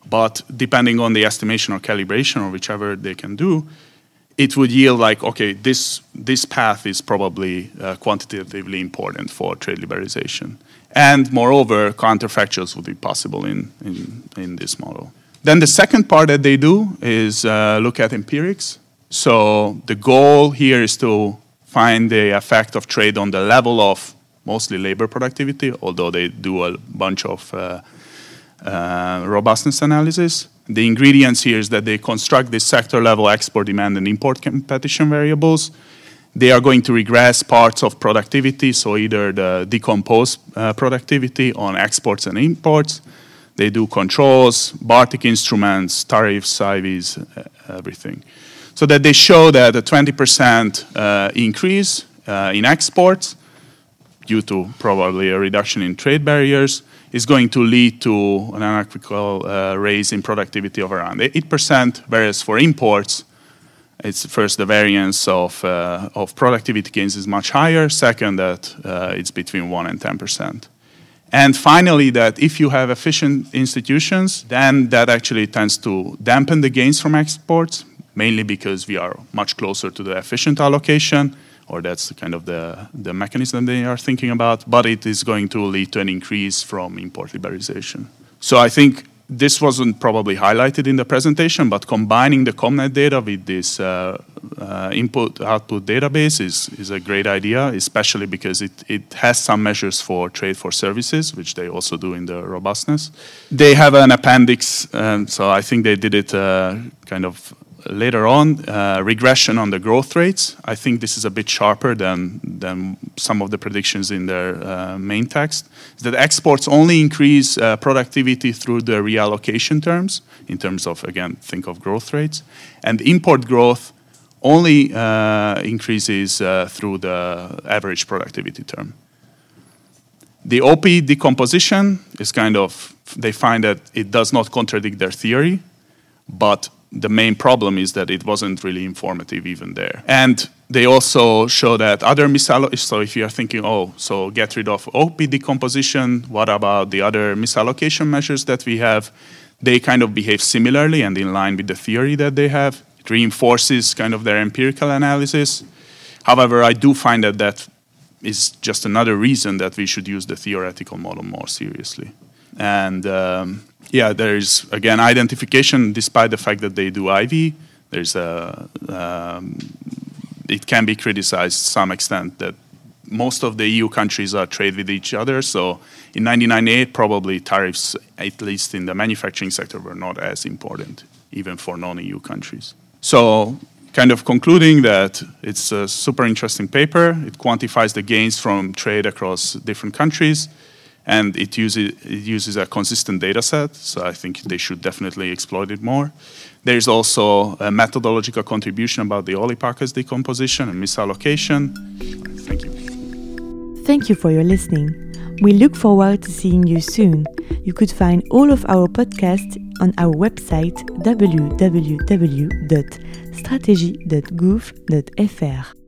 K: but depending on the estimation or calibration or whichever they can do, it would yield like, okay, this, this path is probably uh, quantitatively important for trade liberalization. And moreover, counterfactuals would be possible in, in, in this model. Then the second part that they do is uh, look at empirics. So the goal here is to find the effect of trade on the level of mostly labor productivity, although they do a bunch of uh, uh, robustness analysis. The ingredients here is that they construct this sector level export demand and import competition variables. They are going to regress parts of productivity, so either the decomposed uh, productivity on exports and imports, they do controls, Bartik instruments, tariffs, IVs, everything. So that they show that a 20% uh, increase uh, in exports due to probably a reduction in trade barriers is going to lead to an unequivocal uh, raise in productivity of around 8%, whereas for imports, it's first the variance of, uh, of productivity gains is much higher. Second, that uh, it's between 1 and 10%. And finally, that if you have efficient institutions, then that actually tends to dampen the gains from exports, mainly because we are much closer to the efficient allocation, or that's kind of the, the mechanism they are thinking about, but it is going to lead to an increase from import liberalization. So I think this wasn't probably highlighted in the presentation, but combining the CompNet data with this uh, uh, input-output database is, is a great idea, especially because it, it has some measures for trade for services, which they also do in the robustness. They have an appendix, um, so I think they did it uh, kind of later on, uh, regression on the growth rates. I think this is a bit sharper than, than some of the predictions in their uh, main text. That exports only increase uh, productivity through the reallocation terms, in terms of, again, think of growth rates. And import growth only uh, increases uh, through the average productivity term. The OP decomposition is kind of, they find that it does not contradict their theory, but the main problem is that it wasn't really informative even there. And they also show that other misallocation, so if you are thinking, oh, so get rid of OP decomposition, what about the other misallocation measures that we have? They kind of behave similarly and in line with the theory that they have. It reinforces kind of their empirical analysis. However, I do find that that is just another reason that we should use the theoretical model more seriously. And um, yeah, there's again identification, despite the fact that they do IV. There's a um, it can be criticized to some extent that most of the EU countries are trade with each other. So in 1998, probably tariffs, at least in the manufacturing sector, were not as important, even for non-EU countries. So kind of concluding that it's a super interesting paper. It quantifies the gains from trade across different countries and it uses, it uses a consistent data set, so I think they should definitely exploit it more. There's also a methodological contribution about the Pakes decomposition and misallocation. Thank you.
A: Thank you for your listening. We look forward to seeing you soon. You could find all of our podcasts on our website www.strategy.gouv.fr.